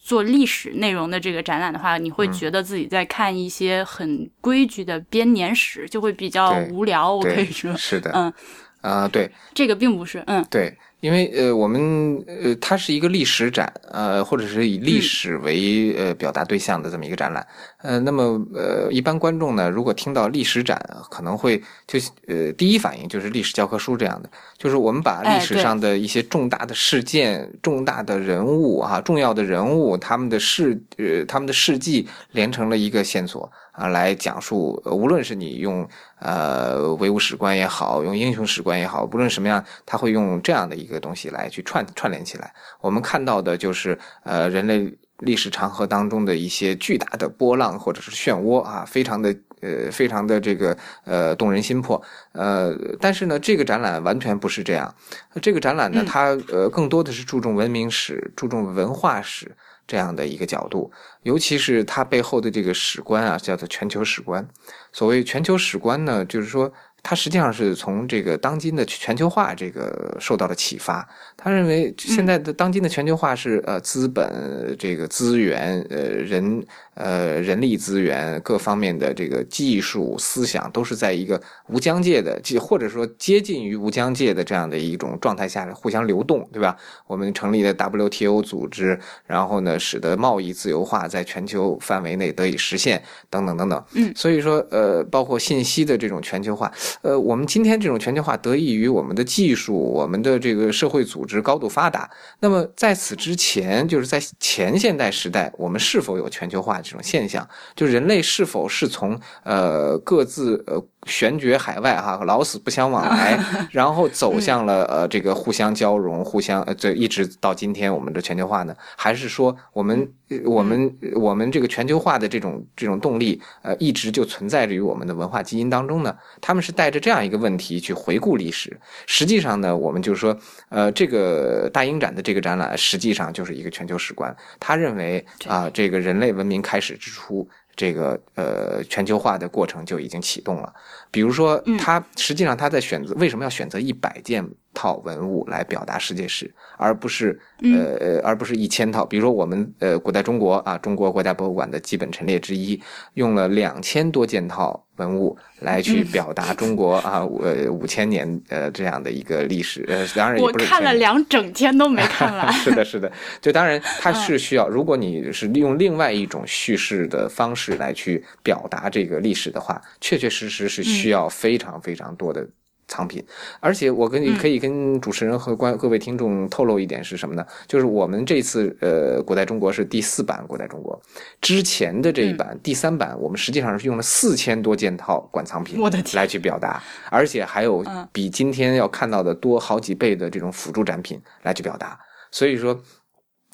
做历史内容的这个展览的话，你会觉得自己在看一些很规矩的编年史，就会比较无聊。我可以说，是的，嗯，啊，对，这个并不是，嗯，对。因为呃，我们呃，它是一个历史展，呃，或者是以历史为呃表达对象的这么一个展览，呃，那么呃，一般观众呢，如果听到历史展，可能会就呃，第一反应就是历史教科书这样的，就是我们把历史上的一些重大的事件、重大的人物啊、重要的人物他们的事呃他们的事迹连成了一个线索啊来讲述，无论是你用呃唯物史观也好，用英雄史观也好，不论什么样，他会用这样的一个东西来去串串联起来。我们看到的就是呃人类历史长河当中的一些巨大的波浪或者是漩涡啊，非常的。呃，非常的这个呃动人心魄，呃，但是呢，这个展览完全不是这样。这个展览呢，它呃更多的是注重文明史、注重文化史这样的一个角度，尤其是它背后的这个史观啊，叫做全球史观。所谓全球史观呢，就是说。他实际上是从这个当今的全球化这个受到了启发。他认为现在的当今的全球化是呃资本这个资源呃人呃人力资源各方面的这个技术思想都是在一个无疆界的，或者说接近于无疆界的这样的一种状态下互相流动，对吧？我们成立的 WTO 组织，然后呢，使得贸易自由化在全球范围内得以实现，等等等等。嗯，所以说呃，包括信息的这种全球化。呃，我们今天这种全球化得益于我们的技术，我们的这个社会组织高度发达。那么在此之前，就是在前现代时代，我们是否有全球化这种现象？就人类是否是从呃各自呃。悬绝海外哈，老死不相往来，然后走向了呃这个互相交融，互相呃这一直到今天我们的全球化呢？还是说我们我们我们这个全球化的这种这种动力呃一直就存在着于我们的文化基因当中呢？他们是带着这样一个问题去回顾历史。实际上呢，我们就是说呃这个大英展的这个展览实际上就是一个全球史观。他认为啊这个人类文明开始之初。这个呃全球化的过程就已经启动了，比如说，他实际上他在选择为什么要选择一百件套文物来表达世界史，而不是呃呃而不是一千套？比如说我们呃古代中国啊，中国国家博物馆的基本陈列之一，用了两千多件套。文物来去表达中国啊，呃五千年呃这样的一个历史，呃当然我看了两整天都没看完。是的，是的，就当然它是需要，如果你是利用另外一种叙事的方式来去表达这个历史的话，确确实实是需要非常非常多的。藏品，而且我跟你可以跟主持人和观各位听众透露一点是什么呢？就是我们这次呃古代中国是第四版古代中国，之前的这一版第三版，我们实际上是用了四千多件套馆藏品来去表达，而且还有比今天要看到的多好几倍的这种辅助展品来去表达。所以说，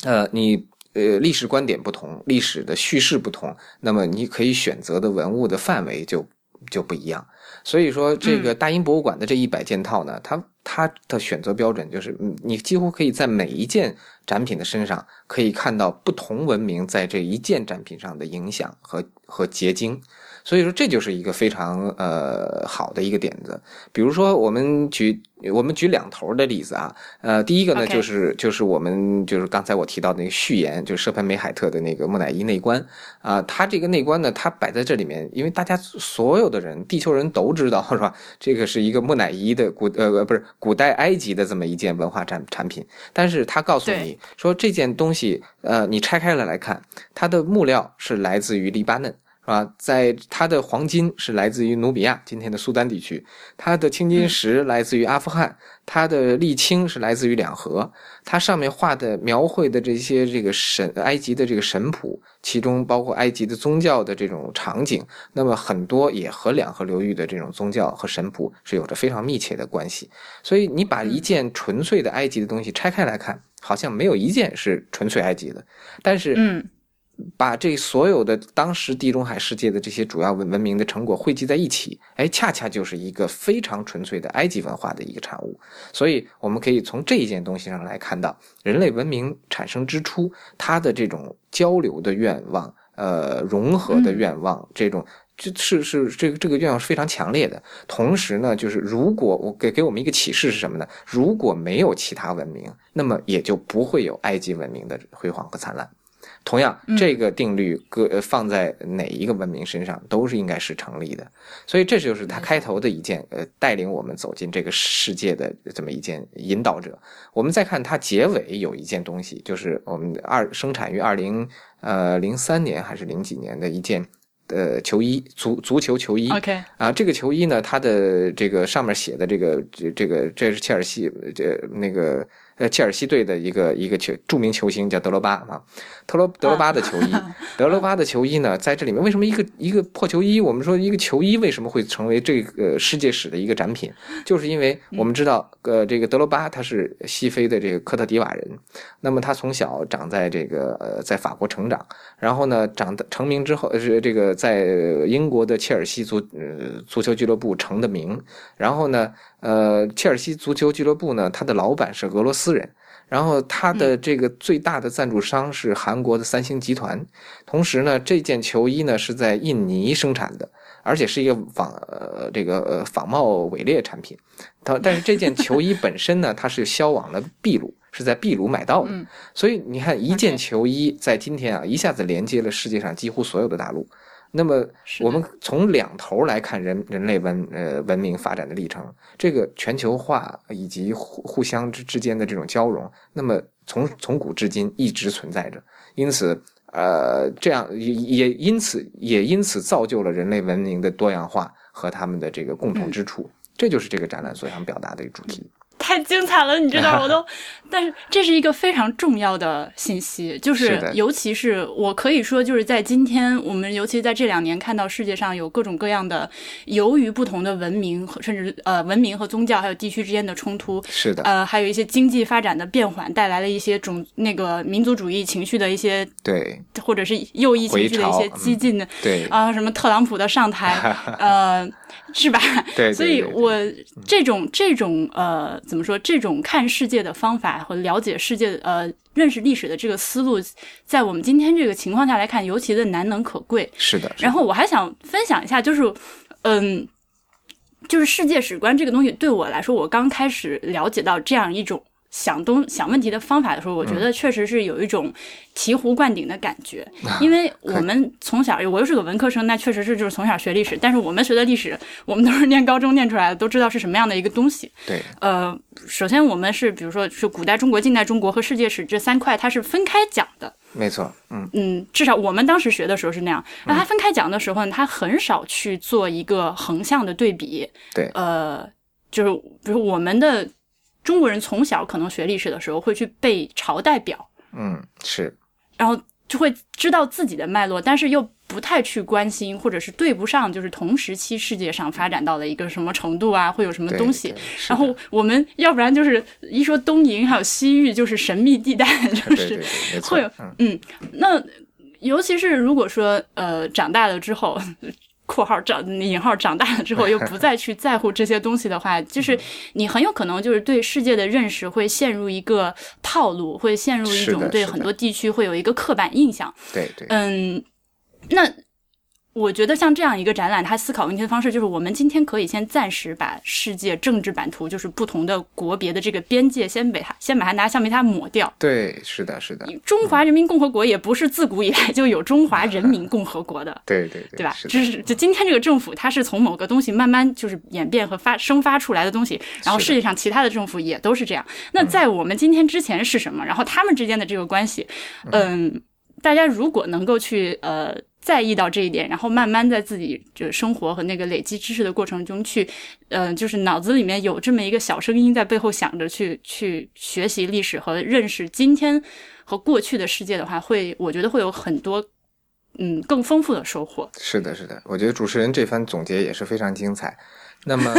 呃，你呃历史观点不同，历史的叙事不同，那么你可以选择的文物的范围就就不一样。所以说，这个大英博物馆的这一百件套呢，它它的选择标准就是，你几乎可以在每一件展品的身上可以看到不同文明在这一件展品上的影响和和结晶。所以说，这就是一个非常呃好的一个点子。比如说，我们举我们举两头的例子啊，呃，第一个呢就是就是我们就是刚才我提到的那个序言，就是舍潘梅海特的那个木乃伊内观啊，它这个内观呢，它摆在这里面，因为大家所有的人，地球人都知道是吧？这个是一个木乃伊的古呃不是古代埃及的这么一件文化产产品，但是他告诉你说这件东西呃，你拆开了来看，它的木料是来自于黎巴嫩。啊，在它的黄金是来自于努比亚，今天的苏丹地区；它的青金石来自于阿富汗；它的沥青是来自于两河。它上面画的、描绘的这些这个神埃及的这个神谱，其中包括埃及的宗教的这种场景，那么很多也和两河流域的这种宗教和神谱是有着非常密切的关系。所以，你把一件纯粹的埃及的东西拆开来看，好像没有一件是纯粹埃及的，但是，嗯。把这所有的当时地中海世界的这些主要文文明的成果汇集在一起，哎，恰恰就是一个非常纯粹的埃及文化的一个产物。所以，我们可以从这一件东西上来看到，人类文明产生之初，它的这种交流的愿望，呃，融合的愿望，这种这是是这个这个愿望是非常强烈的。同时呢，就是如果我给给我们一个启示是什么呢？如果没有其他文明，那么也就不会有埃及文明的辉煌和灿烂。同样，这个定律搁放在哪一个文明身上都是应该是成立的，所以这就是他开头的一件呃带领我们走进这个世界的这么一件引导者。我们再看它结尾有一件东西，就是我们二生产于二零呃零三年还是零几年的一件呃球衣足足球球衣。OK 啊，这个球衣呢，它的这个上面写的这个这这个这是切尔西这那个。呃切尔西队的一个一个球著名球星叫德罗巴啊，特罗德罗巴的球衣，德罗巴的球衣呢，在这里面为什么一个一个破球衣？我们说一个球衣为什么会成为这个世界史的一个展品？就是因为我们知道，呃，这个德罗巴他是西非的这个科特迪瓦人，那么他从小长在这个呃在法国成长，然后呢长得成名之后是这个在英国的切尔西足呃足球俱乐部成的名，然后呢呃切尔西足球俱乐部呢，他的老板是俄罗斯人。然后它的这个最大的赞助商是韩国的三星集团，同时呢，这件球衣呢是在印尼生产的，而且是一个仿呃这个呃仿冒伪劣产品。它但是这件球衣本身呢，它是销往了秘鲁，是在秘鲁买到的。所以你看，一件球衣在今天啊，一下子连接了世界上几乎所有的大陆。那么，我们从两头来看人人类文呃文明发展的历程，这个全球化以及互互相之之间的这种交融，那么从从古至今一直存在着。因此，呃，这样也也因此也因此造就了人类文明的多样化和他们的这个共同之处。这就是这个展览所想表达的一个主题。太精彩了，你知道 我都，但是这是一个非常重要的信息，就是尤其是我可以说，就是在今天我们尤其在这两年看到世界上有各种各样的由于不同的文明和甚至呃文明和宗教还有地区之间的冲突，是的，呃还有一些经济发展的变缓带来了一些种那个民族主义情绪的一些对，或者是右翼情绪的一些激进的对。啊什么特朗普的上台 呃。是吧？对，所以我这种这种呃，怎么说？这种看世界的方法和了解世界呃，认识历史的这个思路，在我们今天这个情况下来看，尤其的难能可贵。是的。然后我还想分享一下，就是嗯，就是世界史观这个东西，对我来说，我刚开始了解到这样一种。想东想问题的方法的时候，我觉得确实是有一种醍醐灌顶的感觉，因为我们从小，我又是个文科生，那确实是就是从小学历史，但是我们学的历史，我们都是念高中念出来的，都知道是什么样的一个东西。对，呃，首先我们是比如说是古代中国、近代中国和世界史这三块，它是分开讲的。没错，嗯嗯，至少我们当时学的时候是那样。然后它分开讲的时候呢，它很少去做一个横向的对比。对，呃，就是比如我们的。中国人从小可能学历史的时候会去背朝代表，嗯，是，然后就会知道自己的脉络，但是又不太去关心，或者是对不上，就是同时期世界上发展到了一个什么程度啊，会有什么东西。然后我们要不然就是一说东瀛还有西域，就是神秘地带，就是会有，嗯，那尤其是如果说呃长大了之后。括号长引号长大了之后 又不再去在乎这些东西的话，就是你很有可能就是对世界的认识会陷入一个套路，会陷入一种对很多地区会有一个刻板印象。对对，嗯，那。我觉得像这样一个展览，它思考问题的方式就是：我们今天可以先暂时把世界政治版图，就是不同的国别的这个边界，先把它先把它拿橡皮擦抹掉。对，是的，是的。中华人民共和国也不是自古以来就有中华人民共和国的。对对对，对吧？就是就今天这个政府，它是从某个东西慢慢就是演变和发生发出来的东西，然后世界上其他的政府也都是这样。那在我们今天之前是什么？然后他们之间的这个关系，嗯，大家如果能够去呃。在意到这一点，然后慢慢在自己就生活和那个累积知识的过程中去，呃，就是脑子里面有这么一个小声音在背后想着去去学习历史和认识今天和过去的世界的话，会我觉得会有很多嗯更丰富的收获。是的，是的，我觉得主持人这番总结也是非常精彩。那么，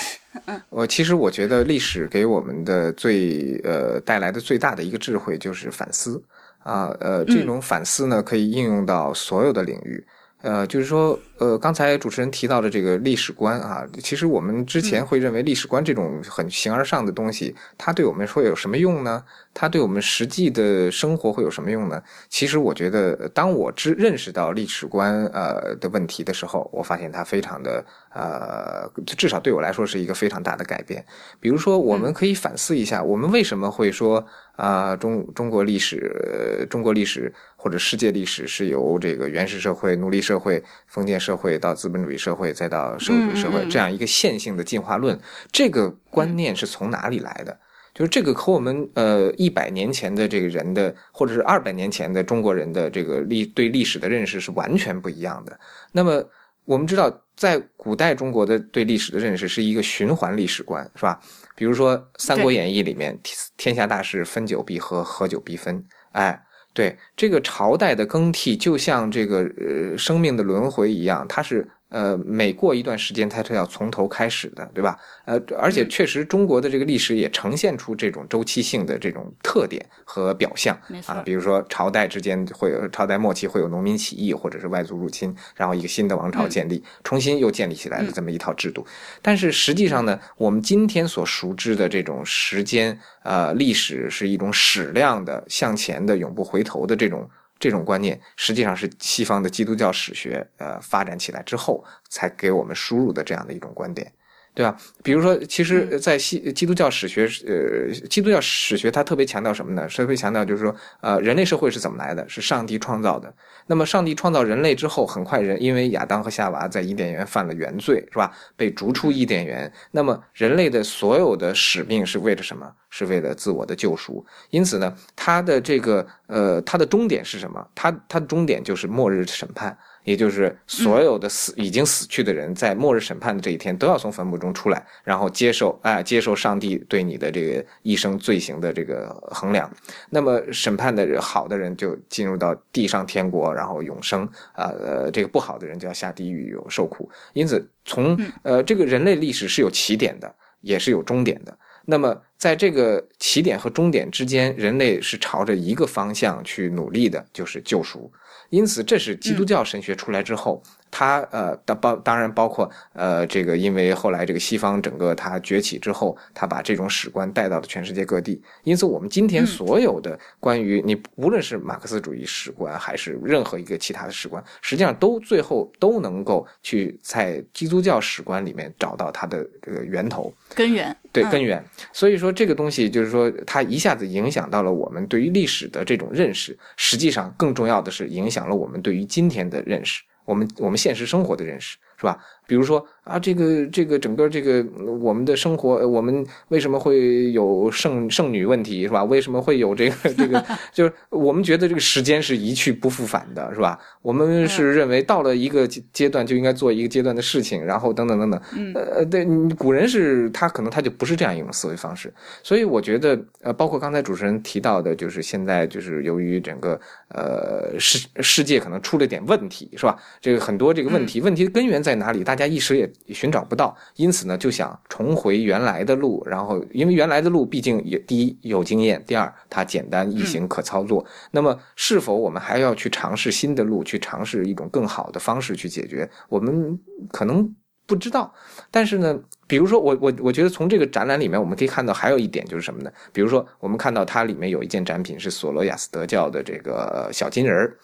我其实我觉得历史给我们的最呃带来的最大的一个智慧就是反思。啊，呃，这种反思呢，可以应用到所有的领域。呃，就是说，呃，刚才主持人提到的这个历史观啊，其实我们之前会认为历史观这种很形而上的东西，它对我们说有什么用呢？它对我们实际的生活会有什么用呢？其实我觉得，当我知认识到历史观呃的问题的时候，我发现它非常的呃，至少对我来说是一个非常大的改变。比如说，我们可以反思一下，我们为什么会说啊，中中国历史、中国历史或者世界历史是由这个原始社会、奴隶社会、封建社会到资本主义社会，再到社会主义社会这样一个线性的进化论，这个观念是从哪里来的？就是这个和我们呃一百年前的这个人的，或者是二百年前的中国人的这个历对历史的认识是完全不一样的。那么我们知道，在古代中国的对历史的认识是一个循环历史观，是吧？比如说《三国演义》里面，天下大事，分久必合，合久必分。哎，对，这个朝代的更替，就像这个呃生命的轮回一样，它是。呃，每过一段时间，它是要从头开始的，对吧？呃，而且确实，中国的这个历史也呈现出这种周期性的这种特点和表象啊。比如说，朝代之间会有朝代末期会有农民起义，或者是外族入侵，然后一个新的王朝建立，重新又建立起来的这么一套制度。但是实际上呢，我们今天所熟知的这种时间，呃，历史是一种矢量的向前的、永不回头的这种。这种观念实际上是西方的基督教史学，呃，发展起来之后才给我们输入的这样的一种观点。对吧？比如说，其实，在西基督教史学，呃，基督教史学它特别强调什么呢？特别强调就是说，呃，人类社会是怎么来的？是上帝创造的。那么，上帝创造人类之后，很快人因为亚当和夏娃在伊甸园犯了原罪，是吧？被逐出伊甸园。那么，人类的所有的使命是为了什么？是为了自我的救赎。因此呢，它的这个，呃，它的终点是什么？它它的终点就是末日审判。也就是所有的死已经死去的人，在末日审判的这一天，都要从坟墓中出来，然后接受哎，接受上帝对你的这个一生罪行的这个衡量。那么审判的好的人就进入到地上天国，然后永生啊，呃，这个不好的人就要下地狱有受苦。因此，从呃这个人类历史是有起点的，也是有终点的。那么，在这个起点和终点之间，人类是朝着一个方向去努力的，就是救赎。因此，这是基督教神学出来之后。它呃，当包当然包括呃，这个因为后来这个西方整个它崛起之后，它把这种史观带到了全世界各地。因此，我们今天所有的关于你无论是马克思主义史观，还是任何一个其他的史观，实际上都最后都能够去在基督教史观里面找到它的这个源头根源。对根源。所以说，这个东西就是说，它一下子影响到了我们对于历史的这种认识。实际上，更重要的是影响了我们对于今天的认识。我们我们现实生活的认识是吧？比如说啊，这个这个整个这个我们的生活，我们为什么会有剩剩女问题是吧？为什么会有这个这个？就是我们觉得这个时间是一去不复返的，是吧？我们是认为到了一个阶段就应该做一个阶段的事情，然后等等等等。呃，对，古人是他可能他就不是这样一种思维方式，所以我觉得呃，包括刚才主持人提到的，就是现在就是由于整个呃世世界可能出了点问题，是吧？这个很多这个问题，问题的根源在哪里？大家家一时也寻找不到，因此呢，就想重回原来的路。然后，因为原来的路毕竟也第一有经验，第二它简单易行可操作。那么，是否我们还要去尝试新的路，去尝试一种更好的方式去解决？我们可能不知道。但是呢，比如说我我我觉得从这个展览里面我们可以看到还有一点就是什么呢？比如说我们看到它里面有一件展品是索罗亚斯德教的这个小金人儿。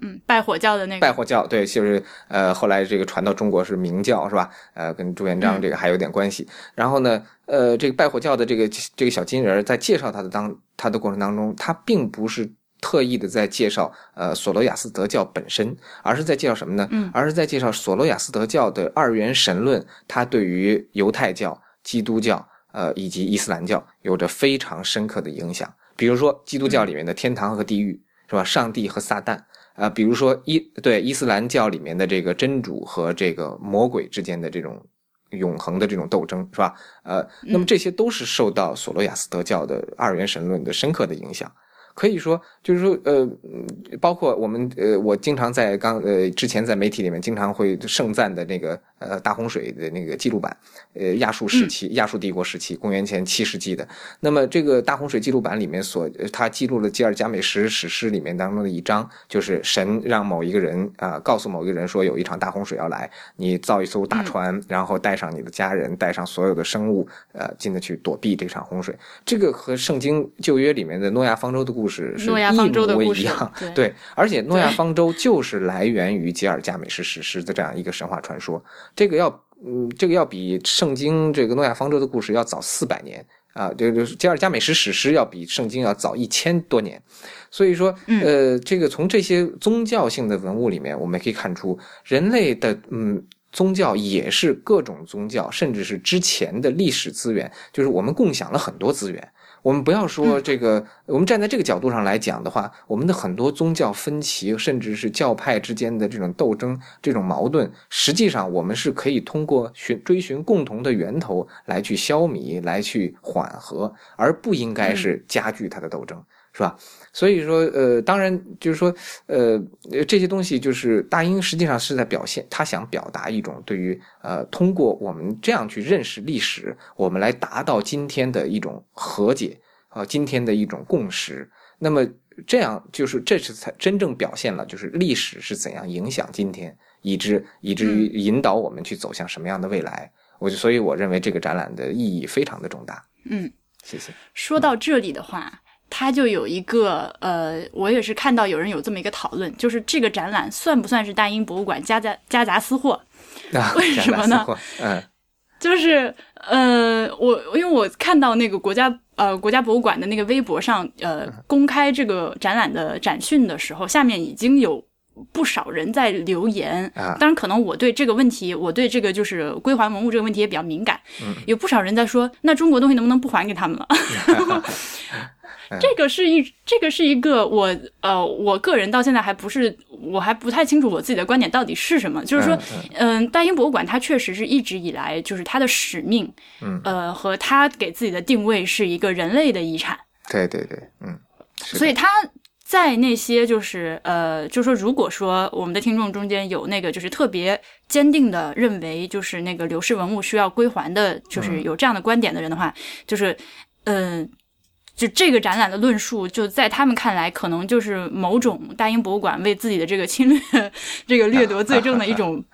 嗯，拜火教的那个拜火教，对，就是呃，后来这个传到中国是明教，是吧？呃，跟朱元璋这个还有点关系。然后呢，呃，这个拜火教的这个这个小金人，在介绍他的当他的过程当中，他并不是特意的在介绍呃索罗亚斯德教本身，而是在介绍什么呢？嗯，而是在介绍索罗亚斯德教的二元神论，它对于犹太教、基督教呃以及伊斯兰教有着非常深刻的影响。比如说，基督教里面的天堂和地狱，是吧？上帝和撒旦。啊，比如说伊对伊斯兰教里面的这个真主和这个魔鬼之间的这种永恒的这种斗争，是吧？呃，那么这些都是受到索罗亚斯德教的二元神论的深刻的影响。可以说，就是说，呃，包括我们，呃，我经常在刚，呃，之前在媒体里面经常会盛赞的那个，呃，大洪水的那个记录版，呃，亚述时期，亚述帝国时期，公元前七世纪的。那么这个大洪水记录版里面所，它记录了吉尔加美什史诗里面当中的一章，就是神让某一个人啊，告诉某一个人说有一场大洪水要来，你造一艘大船，然后带上你的家人，带上所有的生物，呃，进的去躲避这场洪水。这个和圣经旧约里面的诺亚方舟的故。故事是一模一样，对，而且诺亚方舟就是来源于吉尔加美什史诗的这样一个神话传说。这个要，嗯，这个要比圣经这个诺亚方舟的故事要早四百年啊，这个吉尔加美什史诗要比圣经要早一千多年。所以说，呃，这个从这些宗教性的文物里面，我们可以看出，人类的嗯宗教也是各种宗教，甚至是之前的历史资源，就是我们共享了很多资源。我们不要说这个，我们站在这个角度上来讲的话，我们的很多宗教分歧，甚至是教派之间的这种斗争、这种矛盾，实际上我们是可以通过寻追寻共同的源头来去消弭、来去缓和，而不应该是加剧它的斗争，是吧？所以说，呃，当然就是说，呃，这些东西就是大英实际上是在表现，他想表达一种对于呃，通过我们这样去认识历史，我们来达到今天的一种和解啊，今天的一种共识。那么这样就是这是才真正表现了，就是历史是怎样影响今天，以至以至于引导我们去走向什么样的未来。我就所以我认为这个展览的意义非常的重大。嗯，谢谢。说到这里的话。它就有一个呃，我也是看到有人有这么一个讨论，就是这个展览算不算是大英博物馆夹杂夹杂私货？为什么呢？嗯，就是呃，我因为我看到那个国家呃国家博物馆的那个微博上呃公开这个展览的展讯的时候，下面已经有不少人在留言。当然，可能我对这个问题，我对这个就是归还文物这个问题也比较敏感。有不少人在说，那中国东西能不能不还给他们了？这个是一，这个是一个我呃，我个人到现在还不是，我还不太清楚我自己的观点到底是什么。就是说，嗯，大英博物馆它确实是一直以来就是它的使命，嗯，呃，和它给自己的定位是一个人类的遗产。对对对，嗯。所以它在那些就是呃，就是说，如果说我们的听众中间有那个就是特别坚定的认为就是那个流失文物需要归还的，就是有这样的观点的人的话，就是嗯。就这个展览的论述，就在他们看来，可能就是某种大英博物馆为自己的这个侵略、这个掠夺罪证的一种。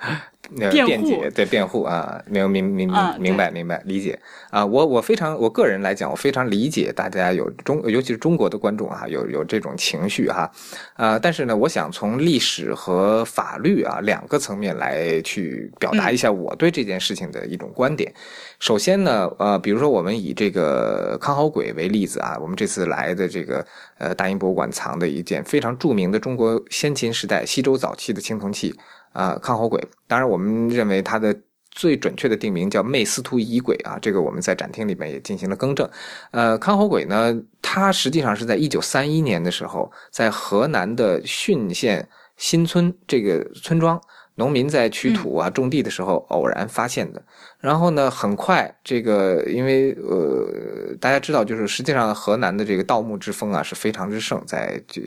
辩解对辩护啊，没有明明明明白明白理解啊，我我非常我个人来讲，我非常理解大家有中尤其是中国的观众啊，有有这种情绪哈，啊，但是呢，我想从历史和法律啊两个层面来去表达一下我对这件事情的一种观点。首先呢，呃，比如说我们以这个康好鬼为例子啊，我们这次来的这个呃大英博物馆藏的一件非常著名的中国先秦时代西周早期的青铜器。啊，康好鬼，当然，我们认为它的最准确的定名叫魅斯图乙轨啊，这个我们在展厅里面也进行了更正。呃，康侯轨呢，它实际上是在一九三一年的时候，在河南的浚县新村这个村庄。农民在取土啊、种地的时候偶然发现的，然后呢，很快这个因为呃，大家知道，就是实际上河南的这个盗墓之风啊是非常之盛，在就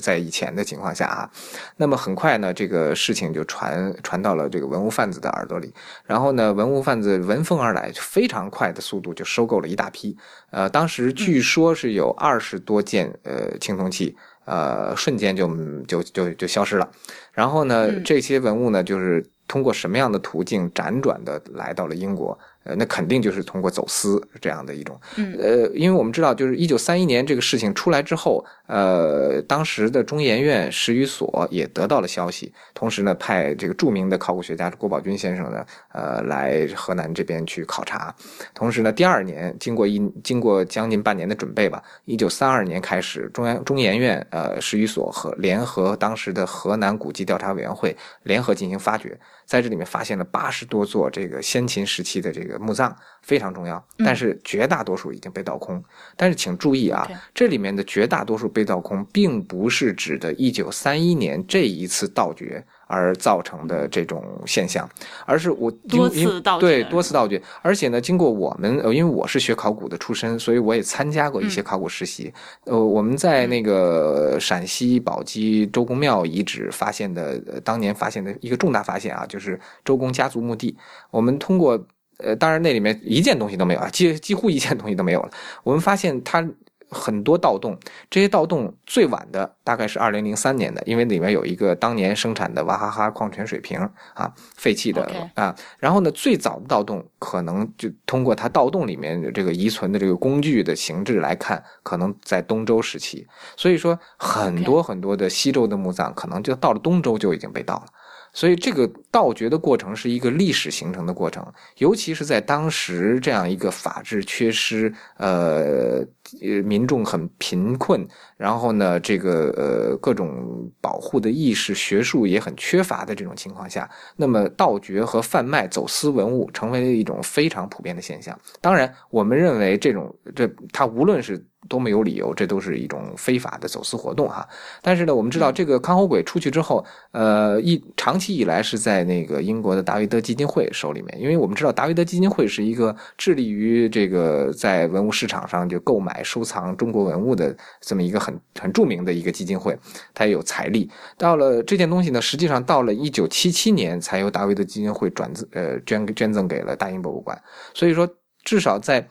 在以前的情况下啊，那么很快呢，这个事情就传传到了这个文物贩子的耳朵里，然后呢，文物贩子闻风而来，非常快的速度就收购了一大批，呃，当时据说是有二十多件呃青铜器。呃，瞬间就就就就消失了。然后呢，这些文物呢，就是通过什么样的途径辗转的来到了英国？呃，那肯定就是通过走私这样的一种，呃，因为我们知道，就是一九三一年这个事情出来之后，呃，当时的中研院史语所也得到了消息，同时呢，派这个著名的考古学家郭宝军先生呢，呃，来河南这边去考察。同时呢，第二年经过一经过将近半年的准备吧，一九三二年开始，中央中研院呃史语所和联合当时的河南古籍调查委员会联合进行发掘。在这里面发现了八十多座这个先秦时期的这个墓葬，非常重要。但是绝大多数已经被盗空。但是请注意啊，这里面的绝大多数被盗空，并不是指的1931年这一次盗掘。而造成的这种现象，而是我多次盗对多次盗掘，而且呢，经过我们呃，因为我是学考古的出身，所以我也参加过一些考古实习。呃，我们在那个陕西宝鸡周公庙遗址发现的，当年发现的一个重大发现啊，就是周公家族墓地。我们通过呃，当然那里面一件东西都没有啊，几几乎一件东西都没有了。我们发现它。很多盗洞，这些盗洞最晚的大概是二零零三年的，因为里面有一个当年生产的娃哈哈矿泉水瓶啊，废弃的啊。然后呢，最早的盗洞可能就通过它盗洞里面这个遗存的这个工具的形制来看，可能在东周时期。所以说，很多很多的西周的墓葬可能就到了东周就已经被盗了。所以，这个盗掘的过程是一个历史形成的过程，尤其是在当时这样一个法制缺失、呃呃民众很贫困，然后呢，这个呃各种保护的意识、学术也很缺乏的这种情况下，那么盗掘和贩卖、走私文物成为了一种非常普遍的现象。当然，我们认为这种这它无论是多么有理由，这都是一种非法的走私活动哈。但是呢，我们知道这个康侯鬼出去之后，呃，一长期以来是在那个英国的达维德基金会手里面，因为我们知道达维德基金会是一个致力于这个在文物市场上就购买收藏中国文物的这么一个很很著名的一个基金会，它也有财力。到了这件东西呢，实际上到了一九七七年才由达维德基金会转赠呃捐捐赠给了大英博物馆，所以说至少在。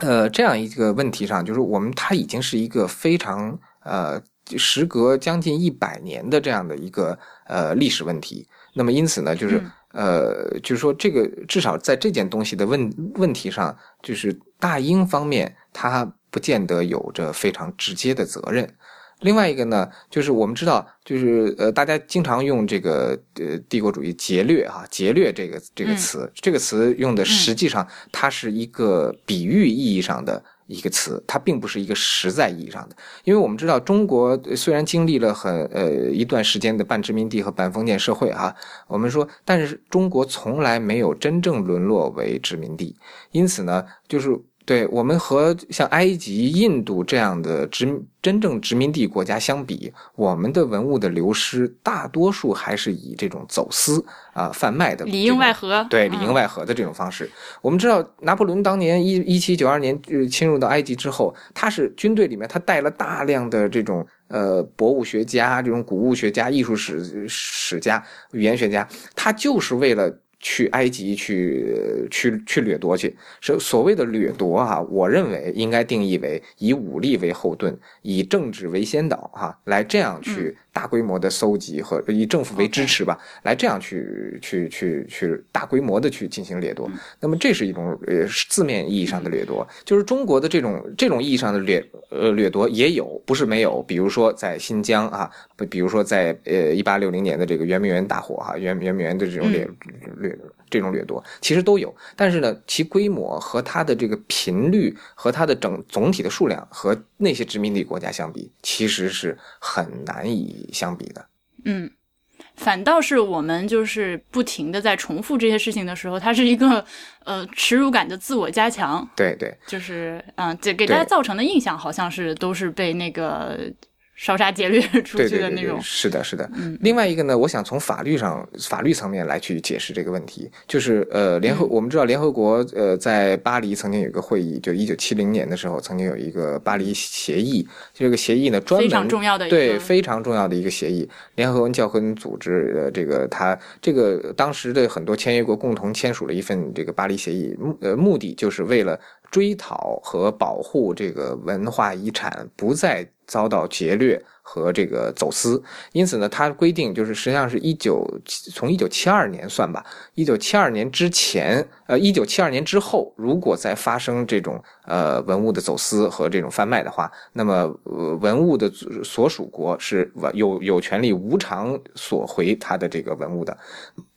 呃，这样一个问题上，就是我们它已经是一个非常呃，时隔将近一百年的这样的一个呃历史问题。那么因此呢，就是呃，就是说这个至少在这件东西的问问题上，就是大英方面它不见得有着非常直接的责任。另外一个呢，就是我们知道，就是呃，大家经常用这个呃帝国主义劫掠哈，劫掠这个这个词，这个词用的实际上它是一个比喻意义上的一个词，它并不是一个实在意义上的。因为我们知道，中国虽然经历了很呃一段时间的半殖民地和半封建社会哈，我们说，但是中国从来没有真正沦落为殖民地，因此呢，就是。对我们和像埃及、印度这样的殖真正殖民地国家相比，我们的文物的流失大多数还是以这种走私啊、贩卖的里应外合，对里应外合的这种方式。我们知道，拿破仑当年一一七九二年侵入到埃及之后，他是军队里面他带了大量的这种呃博物学家、这种古物学家、艺术史史家、语言学家，他就是为了。去埃及去去去掠夺去，所所谓的掠夺啊！我认为应该定义为以武力为后盾，以政治为先导哈，来这样去。大规模的搜集和以政府为支持吧，来这样去去去去大规模的去进行掠夺。那么这是一种呃字面意义上的掠夺，就是中国的这种这种意义上的掠呃掠夺也有，不是没有。比如说在新疆啊，比如说在呃一八六零年的这个圆明园大火哈，圆圆明园的这种掠掠这种掠夺其实都有，但是呢，其规模和它的这个频率和它的整总体的数量和那些殖民地国家相比，其实是很难以。相比的，嗯，反倒是我们就是不停的在重复这些事情的时候，它是一个 呃耻辱感的自我加强。对对，就是嗯，这给大家造成的印象好像是都是被那个。烧杀劫掠出去的那种，是的，是的。另外一个呢，我想从法律上、法律层面来去解释这个问题，就是呃，联合我们知道联合国呃在巴黎曾经有一个会议，就一九七零年的时候，曾经有一个巴黎协议。这个协议呢，专门非常重要的对非常重要的一个协议。联合国教科文组织呃，这个他这个当时的很多签约国共同签署了一份这个巴黎协议，目呃目的就是为了追讨和保护这个文化遗产不再。遭到劫掠和这个走私，因此呢，它规定就是实际上是一九从一九七二年算吧，一九七二年之前，呃，一九七二年之后，如果再发生这种呃文物的走私和这种贩卖的话，那么文物的所属国是有有权利无偿索回他的这个文物的。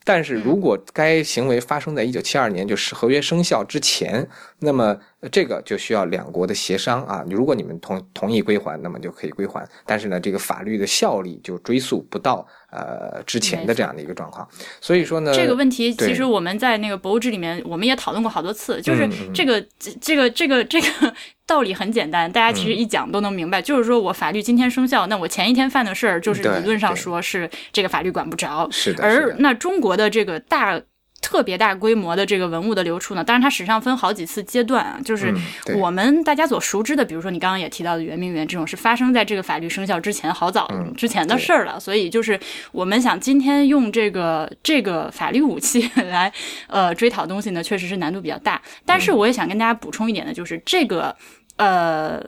但是如果该行为发生在一九七二年，就是合约生效之前，那么这个就需要两国的协商啊。如果你们同同意归还，那么就可以归还。但是呢，这个法律的效力就追溯不到呃之前的这样的一个状况。所以说呢，这个问题其实我们在那个博物志里面我们也讨论过好多次，就是这个这个这个这个 道理很简单，大家其实一讲都能明白。就是说我法律今天生效，那我前一天犯的事儿，就是理论上说是这个法律管不着。是的，而那中国。的这个大特别大规模的这个文物的流出呢，当然它史上分好几次阶段啊，就是我们大家所熟知的，比如说你刚刚也提到的圆明园这种，是发生在这个法律生效之前好早之前的事儿了。所以就是我们想今天用这个这个法律武器 来呃追讨东西呢，确实是难度比较大。但是我也想跟大家补充一点的，就是这个呃。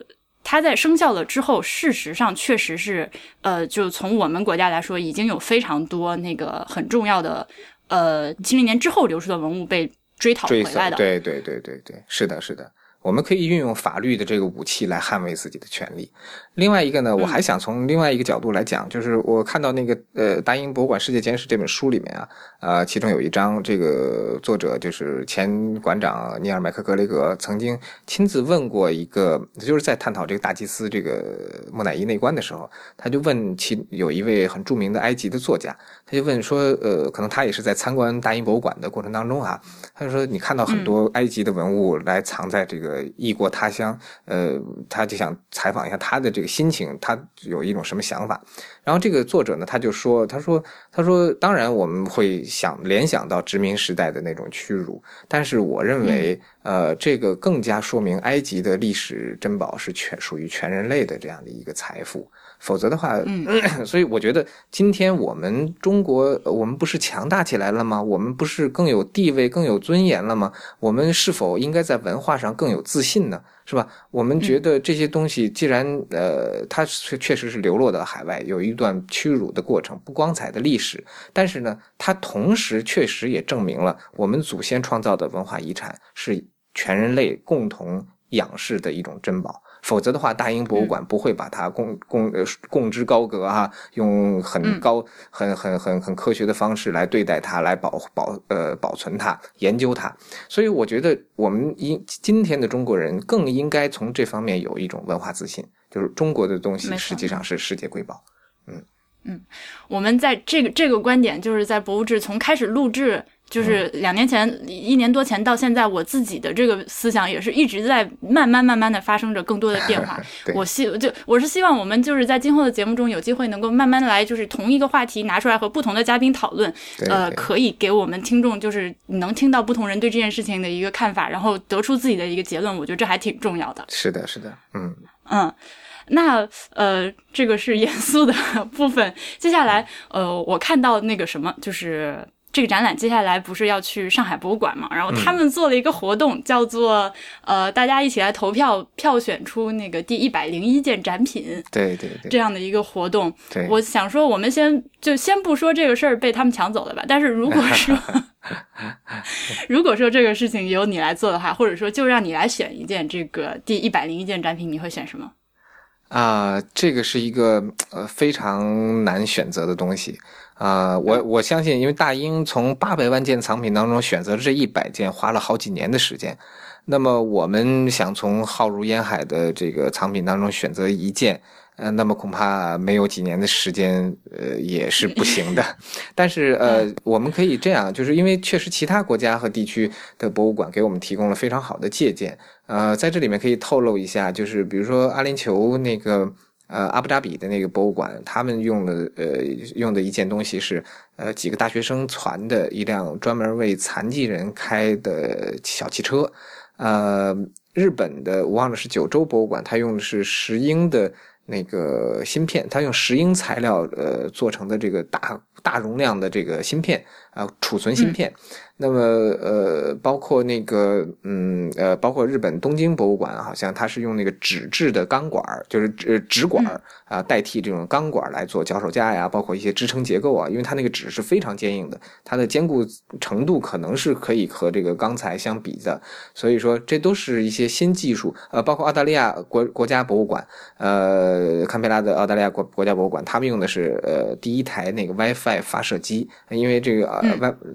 它在生效了之后，事实上确实是，呃，就从我们国家来说，已经有非常多那个很重要的，呃，七零年之后流出的文物被追讨回来的。对对对对对，是的，是的。我们可以运用法律的这个武器来捍卫自己的权利。另外一个呢，我还想从另外一个角度来讲，就是我看到那个呃《大英博物馆世界简史》这本书里面啊，呃，其中有一章，这个作者就是前馆长尼尔麦克格雷格曾经亲自问过一个，就是在探讨这个大祭司这个木乃伊内观的时候，他就问其有一位很著名的埃及的作家，他就问说，呃，可能他也是在参观大英博物馆的过程当中啊，他就说你看到很多埃及的文物来藏在这个异国他乡，呃，他就想采访一下他的这个心情，他有一种什么想法。然后这个作者呢，他就说，他说，他说，当然我们会想联想到殖民时代的那种屈辱，但是我认为，呃，这个更加说明埃及的历史珍宝是全属于全人类的这样的一个财富。否则的话，嗯，所以我觉得今天我们中国，我们不是强大起来了吗？我们不是更有地位、更有尊严了吗？我们是否应该在文化上更有自信呢？是吧？我们觉得这些东西，既然呃，它确实是流落到海外，有一段屈辱的过程、不光彩的历史，但是呢，它同时确实也证明了我们祖先创造的文化遗产是全人类共同仰视的一种珍宝。否则的话，大英博物馆不会把它供供呃供之高阁啊，用很高、很很很很科学的方式来对待它，来保保呃保存它、研究它。所以我觉得，我们应今天的中国人更应该从这方面有一种文化自信，就是中国的东西实际上是世界瑰宝。嗯嗯，我们在这个这个观点，就是在博物志从开始录制。就是两年前，一年多前到现在，我自己的这个思想也是一直在慢慢慢慢的发生着更多的变化。我希就我是希望我们就是在今后的节目中有机会能够慢慢来，就是同一个话题拿出来和不同的嘉宾讨论，呃，可以给我们听众就是能听到不同人对这件事情的一个看法，然后得出自己的一个结论。我觉得这还挺重要的。是的，是的，嗯嗯，那呃，这个是严肃的 部分。接下来呃，我看到那个什么就是。这个展览接下来不是要去上海博物馆嘛？然后他们做了一个活动，叫做呃，大家一起来投票，票选出那个第一百零一件展品。对对对，这样的一个活动。对，我想说，我们先就先不说这个事儿被他们抢走了吧。但是如果 说 如果说这个事情由你来做的话，或者说就让你来选一件这个第一百零一件展品，你会选什么？啊，这个是一个呃非常难选择的东西。啊，我我相信，因为大英从八百万件藏品当中选择了这一百件，花了好几年的时间。那么我们想从浩如烟海的这个藏品当中选择一件，呃，那么恐怕没有几年的时间，呃，也是不行的。但是呃，我们可以这样，就是因为确实其他国家和地区的博物馆给我们提供了非常好的借鉴。呃，在这里面可以透露一下，就是比如说阿联酋那个。呃，阿布扎比的那个博物馆，他们用的呃用的一件东西是呃几个大学生传的一辆专门为残疾人开的小汽车。呃，日本的我忘了是九州博物馆，他用的是石英的那个芯片，他用石英材料呃做成的这个大大容量的这个芯片啊，储存芯片。那么，呃，包括那个，嗯，呃，包括日本东京博物馆，好像它是用那个纸质的钢管，就是纸纸管啊，代替这种钢管来做脚手架呀，包括一些支撑结构啊，因为它那个纸是非常坚硬的，它的坚固程度可能是可以和这个钢材相比的，所以说这都是一些新技术。呃，包括澳大利亚国国家博物馆，呃，堪培拉的澳大利亚国国家博物馆，他们用的是呃第一台那个 WiFi 发射机，因为这个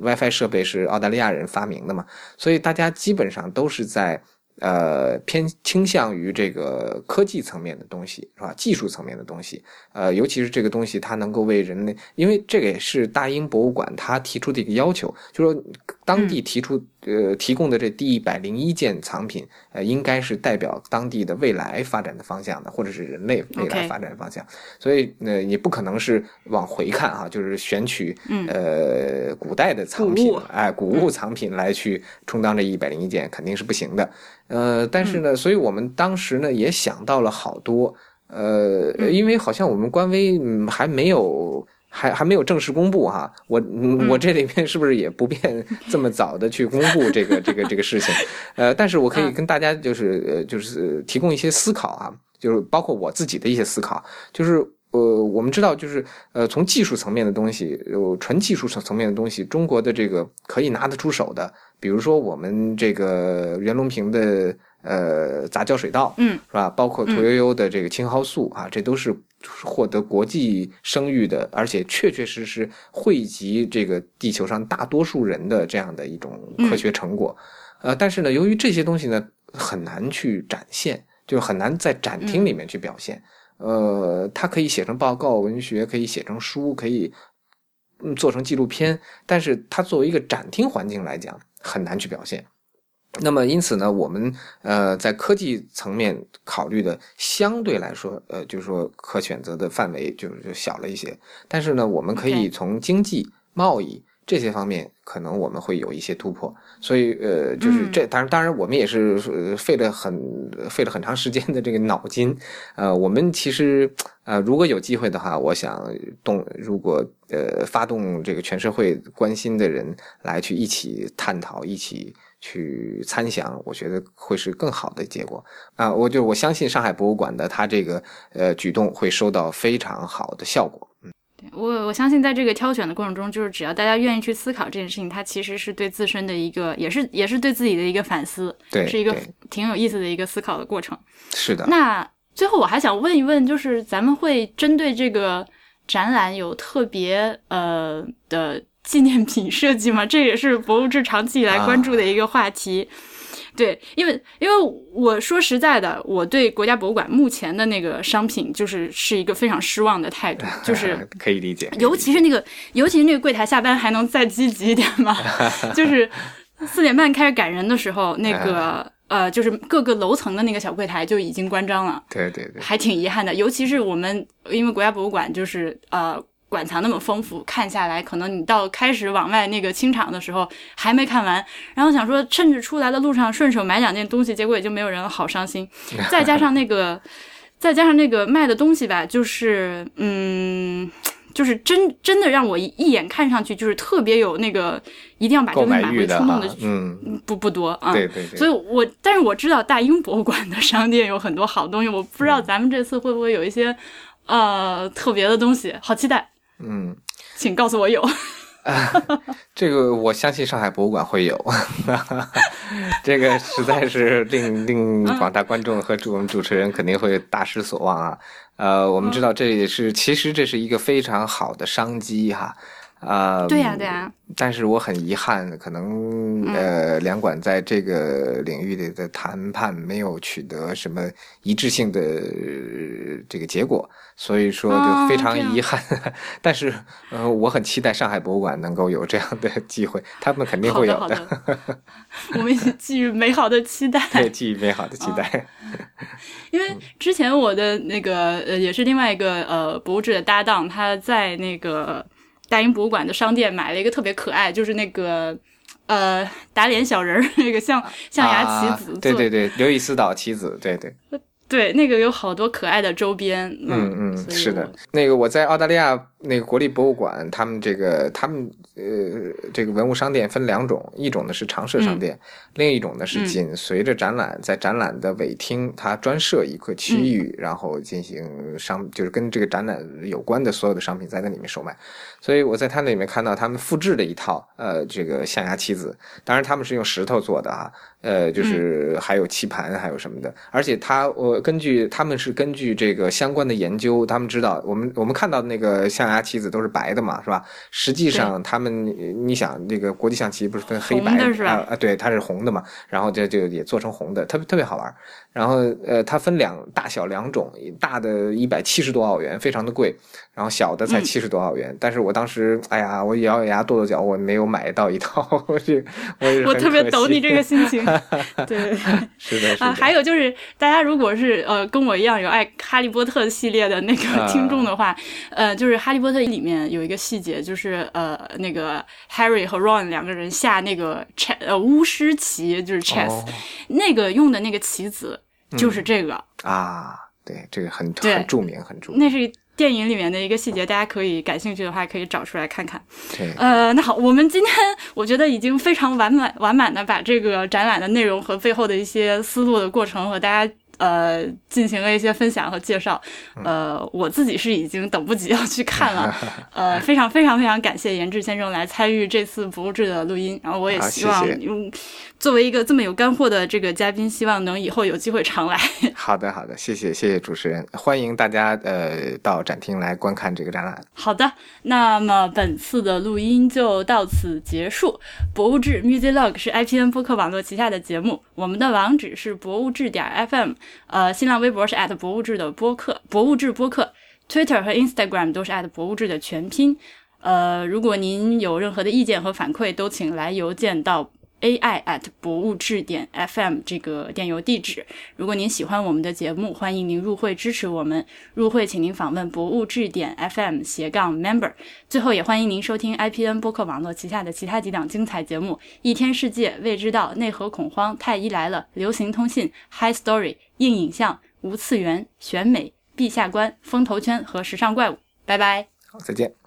WiFi 设备是。澳大利亚人发明的嘛，所以大家基本上都是在。呃，偏倾向于这个科技层面的东西，是吧？技术层面的东西，呃，尤其是这个东西，它能够为人类，因为这个也是大英博物馆它提出的一个要求，就是说当地提出呃提供的这第一百零一件藏品，呃，应该是代表当地的未来发展的方向的，或者是人类未来发展的方向。所以呃，你不可能是往回看哈，就是选取呃古代的藏品，哎，古物藏品来去充当这一百零一件，肯定是不行的。呃，但是呢，所以我们当时呢也想到了好多，呃，因为好像我们官微还没有，还还没有正式公布哈，我我这里面是不是也不便 这么早的去公布这个这个这个事情？呃，但是我可以跟大家就是呃就是提供一些思考啊，就是包括我自己的一些思考，就是呃我们知道就是呃从技术层面的东西，有纯技术层层面的东西，中国的这个可以拿得出手的。比如说，我们这个袁隆平的呃杂交水稻，嗯，是吧？包括屠呦呦的这个青蒿素啊，这都是获得国际声誉的，而且确确实实惠及这个地球上大多数人的这样的一种科学成果。呃，但是呢，由于这些东西呢很难去展现，就很难在展厅里面去表现。呃，它可以写成报告文学，可以写成书，可以嗯做成纪录片，但是它作为一个展厅环境来讲，很难去表现。那么，因此呢，我们呃在科技层面考虑的相对来说，呃，就是说可选择的范围就是就小了一些。但是呢，我们可以从经济、贸易这些方面，可能我们会有一些突破。所以，呃，就是这当然，当然我们也是呃费了很费了很长时间的这个脑筋。呃，我们其实呃，如果有机会的话，我想动，如果呃发动这个全社会关心的人来去一起探讨，一起。去参详，我觉得会是更好的结果啊！我就我相信上海博物馆的它这个呃举动会收到非常好的效果。嗯，我我相信在这个挑选的过程中，就是只要大家愿意去思考这件事情，它其实是对自身的一个，也是也是对自己的一个反思，对，是一个挺有意思的一个思考的过程。是的。那最后我还想问一问，就是咱们会针对这个展览有特别呃的纪念品设计嘛？这也是博物志长期以来关注的一个话题。对，因为因为我说实在的，我对国家博物馆目前的那个商品就是是一个非常失望的态度，就是可以理解，尤其是那个，尤其是那个柜台下班还能再积极一点吗？就是四点半开始赶人的时候，那个呃，就是各个楼层的那个小柜台就已经关张了，对对对，还挺遗憾的。尤其是我们，因为国家博物馆就是呃。馆藏那么丰富，看下来，可能你到开始往外那个清场的时候还没看完，然后想说趁着出来的路上顺手买两件东西，结果也就没有人，好伤心。再加上那个，再加上那个卖的东西吧，就是嗯，就是真真的让我一一眼看上去就是特别有那个一定要把这个买回冲动的，嗯，不不多啊。对对对，所以我，但是我知道大英博物馆的商店有很多好东西，我不知道咱们这次会不会有一些呃特别的东西，好期待，嗯。请告诉我有。这个我相信上海博物馆会有，这个实在是令 令广大观众和主我们主持人肯定会大失所望啊。呃，我们知道这也是其实这是一个非常好的商机哈。啊、对呀、对呀、但是我很遗憾，可能呃，两馆在这个领域里的谈判没有取得什么一致性的、呃这个结果，所以说就非常遗憾。但是呃，我很期待上海博物馆能够有这样的 机会，他们肯定会有的。的，我们一起寄予美好的期待。对，寄予美好的期待。因为之前我的那个呃，也是另外一个呃博物志的搭档，他在那个大英博物馆的商店买了一个特别可爱，就是那个呃打脸小人儿那个象象牙棋子、啊，对对对，刘易斯岛棋子，对对。对，那个有好多可爱的周边，嗯嗯，是的，那个我在澳大利亚那个国立博物馆，他们这个他们呃这个文物商店分两种，一种呢是常设商店，另一种呢是嗯紧随着展览，在展览的尾厅，它专设一个区域，然后进行商，就是跟这个展览有关的所有的商品在那里面售卖。所以我在他那里面看到他们复制了一套呃这个象牙棋子，当然他们是用石头做的啊，呃就是还有棋盘还有什么的，而且他我根据他们是根据这个相关的研究，他们知道我们我们看到的那个象牙棋子都是白的嘛，是吧？实际上他们你想那个国际象棋不是分黑白的是吧啊啊对，它是红的嘛，然后这就也做成红的，特别特别好玩。然后呃，它分两大小两种，大的一百七十多澳元，非常的贵，然后小的才嗯七十多澳元。但是我当时，哎呀，我咬咬牙跺跺脚，我没有买到一套，我这我也是我特别懂你这个心情，对。是的，是的，啊，还有就是，大家如果是呃跟我一样有爱哈利波特系列的那个啊听众的话，呃，就是哈利波特里面有一个细节，就是呃那个 Harry 和 Ron 两个人下那个 chess 呃巫师棋，就是 chess，、哦那个用的那个棋子就是这个，啊，对，这个很很著名，很著名。那是电影里面的一个细节，大家可以感兴趣的话可以找出来看看。呃，那好，我们今天我觉得已经非常完满完满的把这个展览的内容和背后的一些思路的过程和大家呃进行了一些分享和介绍。呃，我自己是已经等不及要去看了。呃，非常非常非常感谢严志先生来参与这次博物志的录音，然后我也希望用作为一个这么有干货的这个嘉宾，希望能以后有机会常来。好的，好的，谢谢谢谢主持人，欢迎大家呃到展厅来观看这个展览。好的，那么本次的录音就到此结束。博物志 Music Log 是 IPN 播客网络旗下的节目，我们的网址是博物志点 FM，呃，新浪微博是博物志的播客，博物志播客，Twitter 和 Instagram 都是博物志的全拼。呃，如果您有任何的意见和反馈，都请来邮件到。Ai at 博物志点 fm 这个电邮地址。如果您喜欢我们的节目，欢迎您入会支持我们。入会请您访问博物志点 fm 斜杠 member。最后也欢迎您收听 IPN 播客网络旗下的其他几档精彩节目：一天世界、未知道、内核恐慌、太医来了、流行通信、High Story、硬影像、无次元、选美、陛下观、风投圈和时尚怪物。拜拜，好，再见。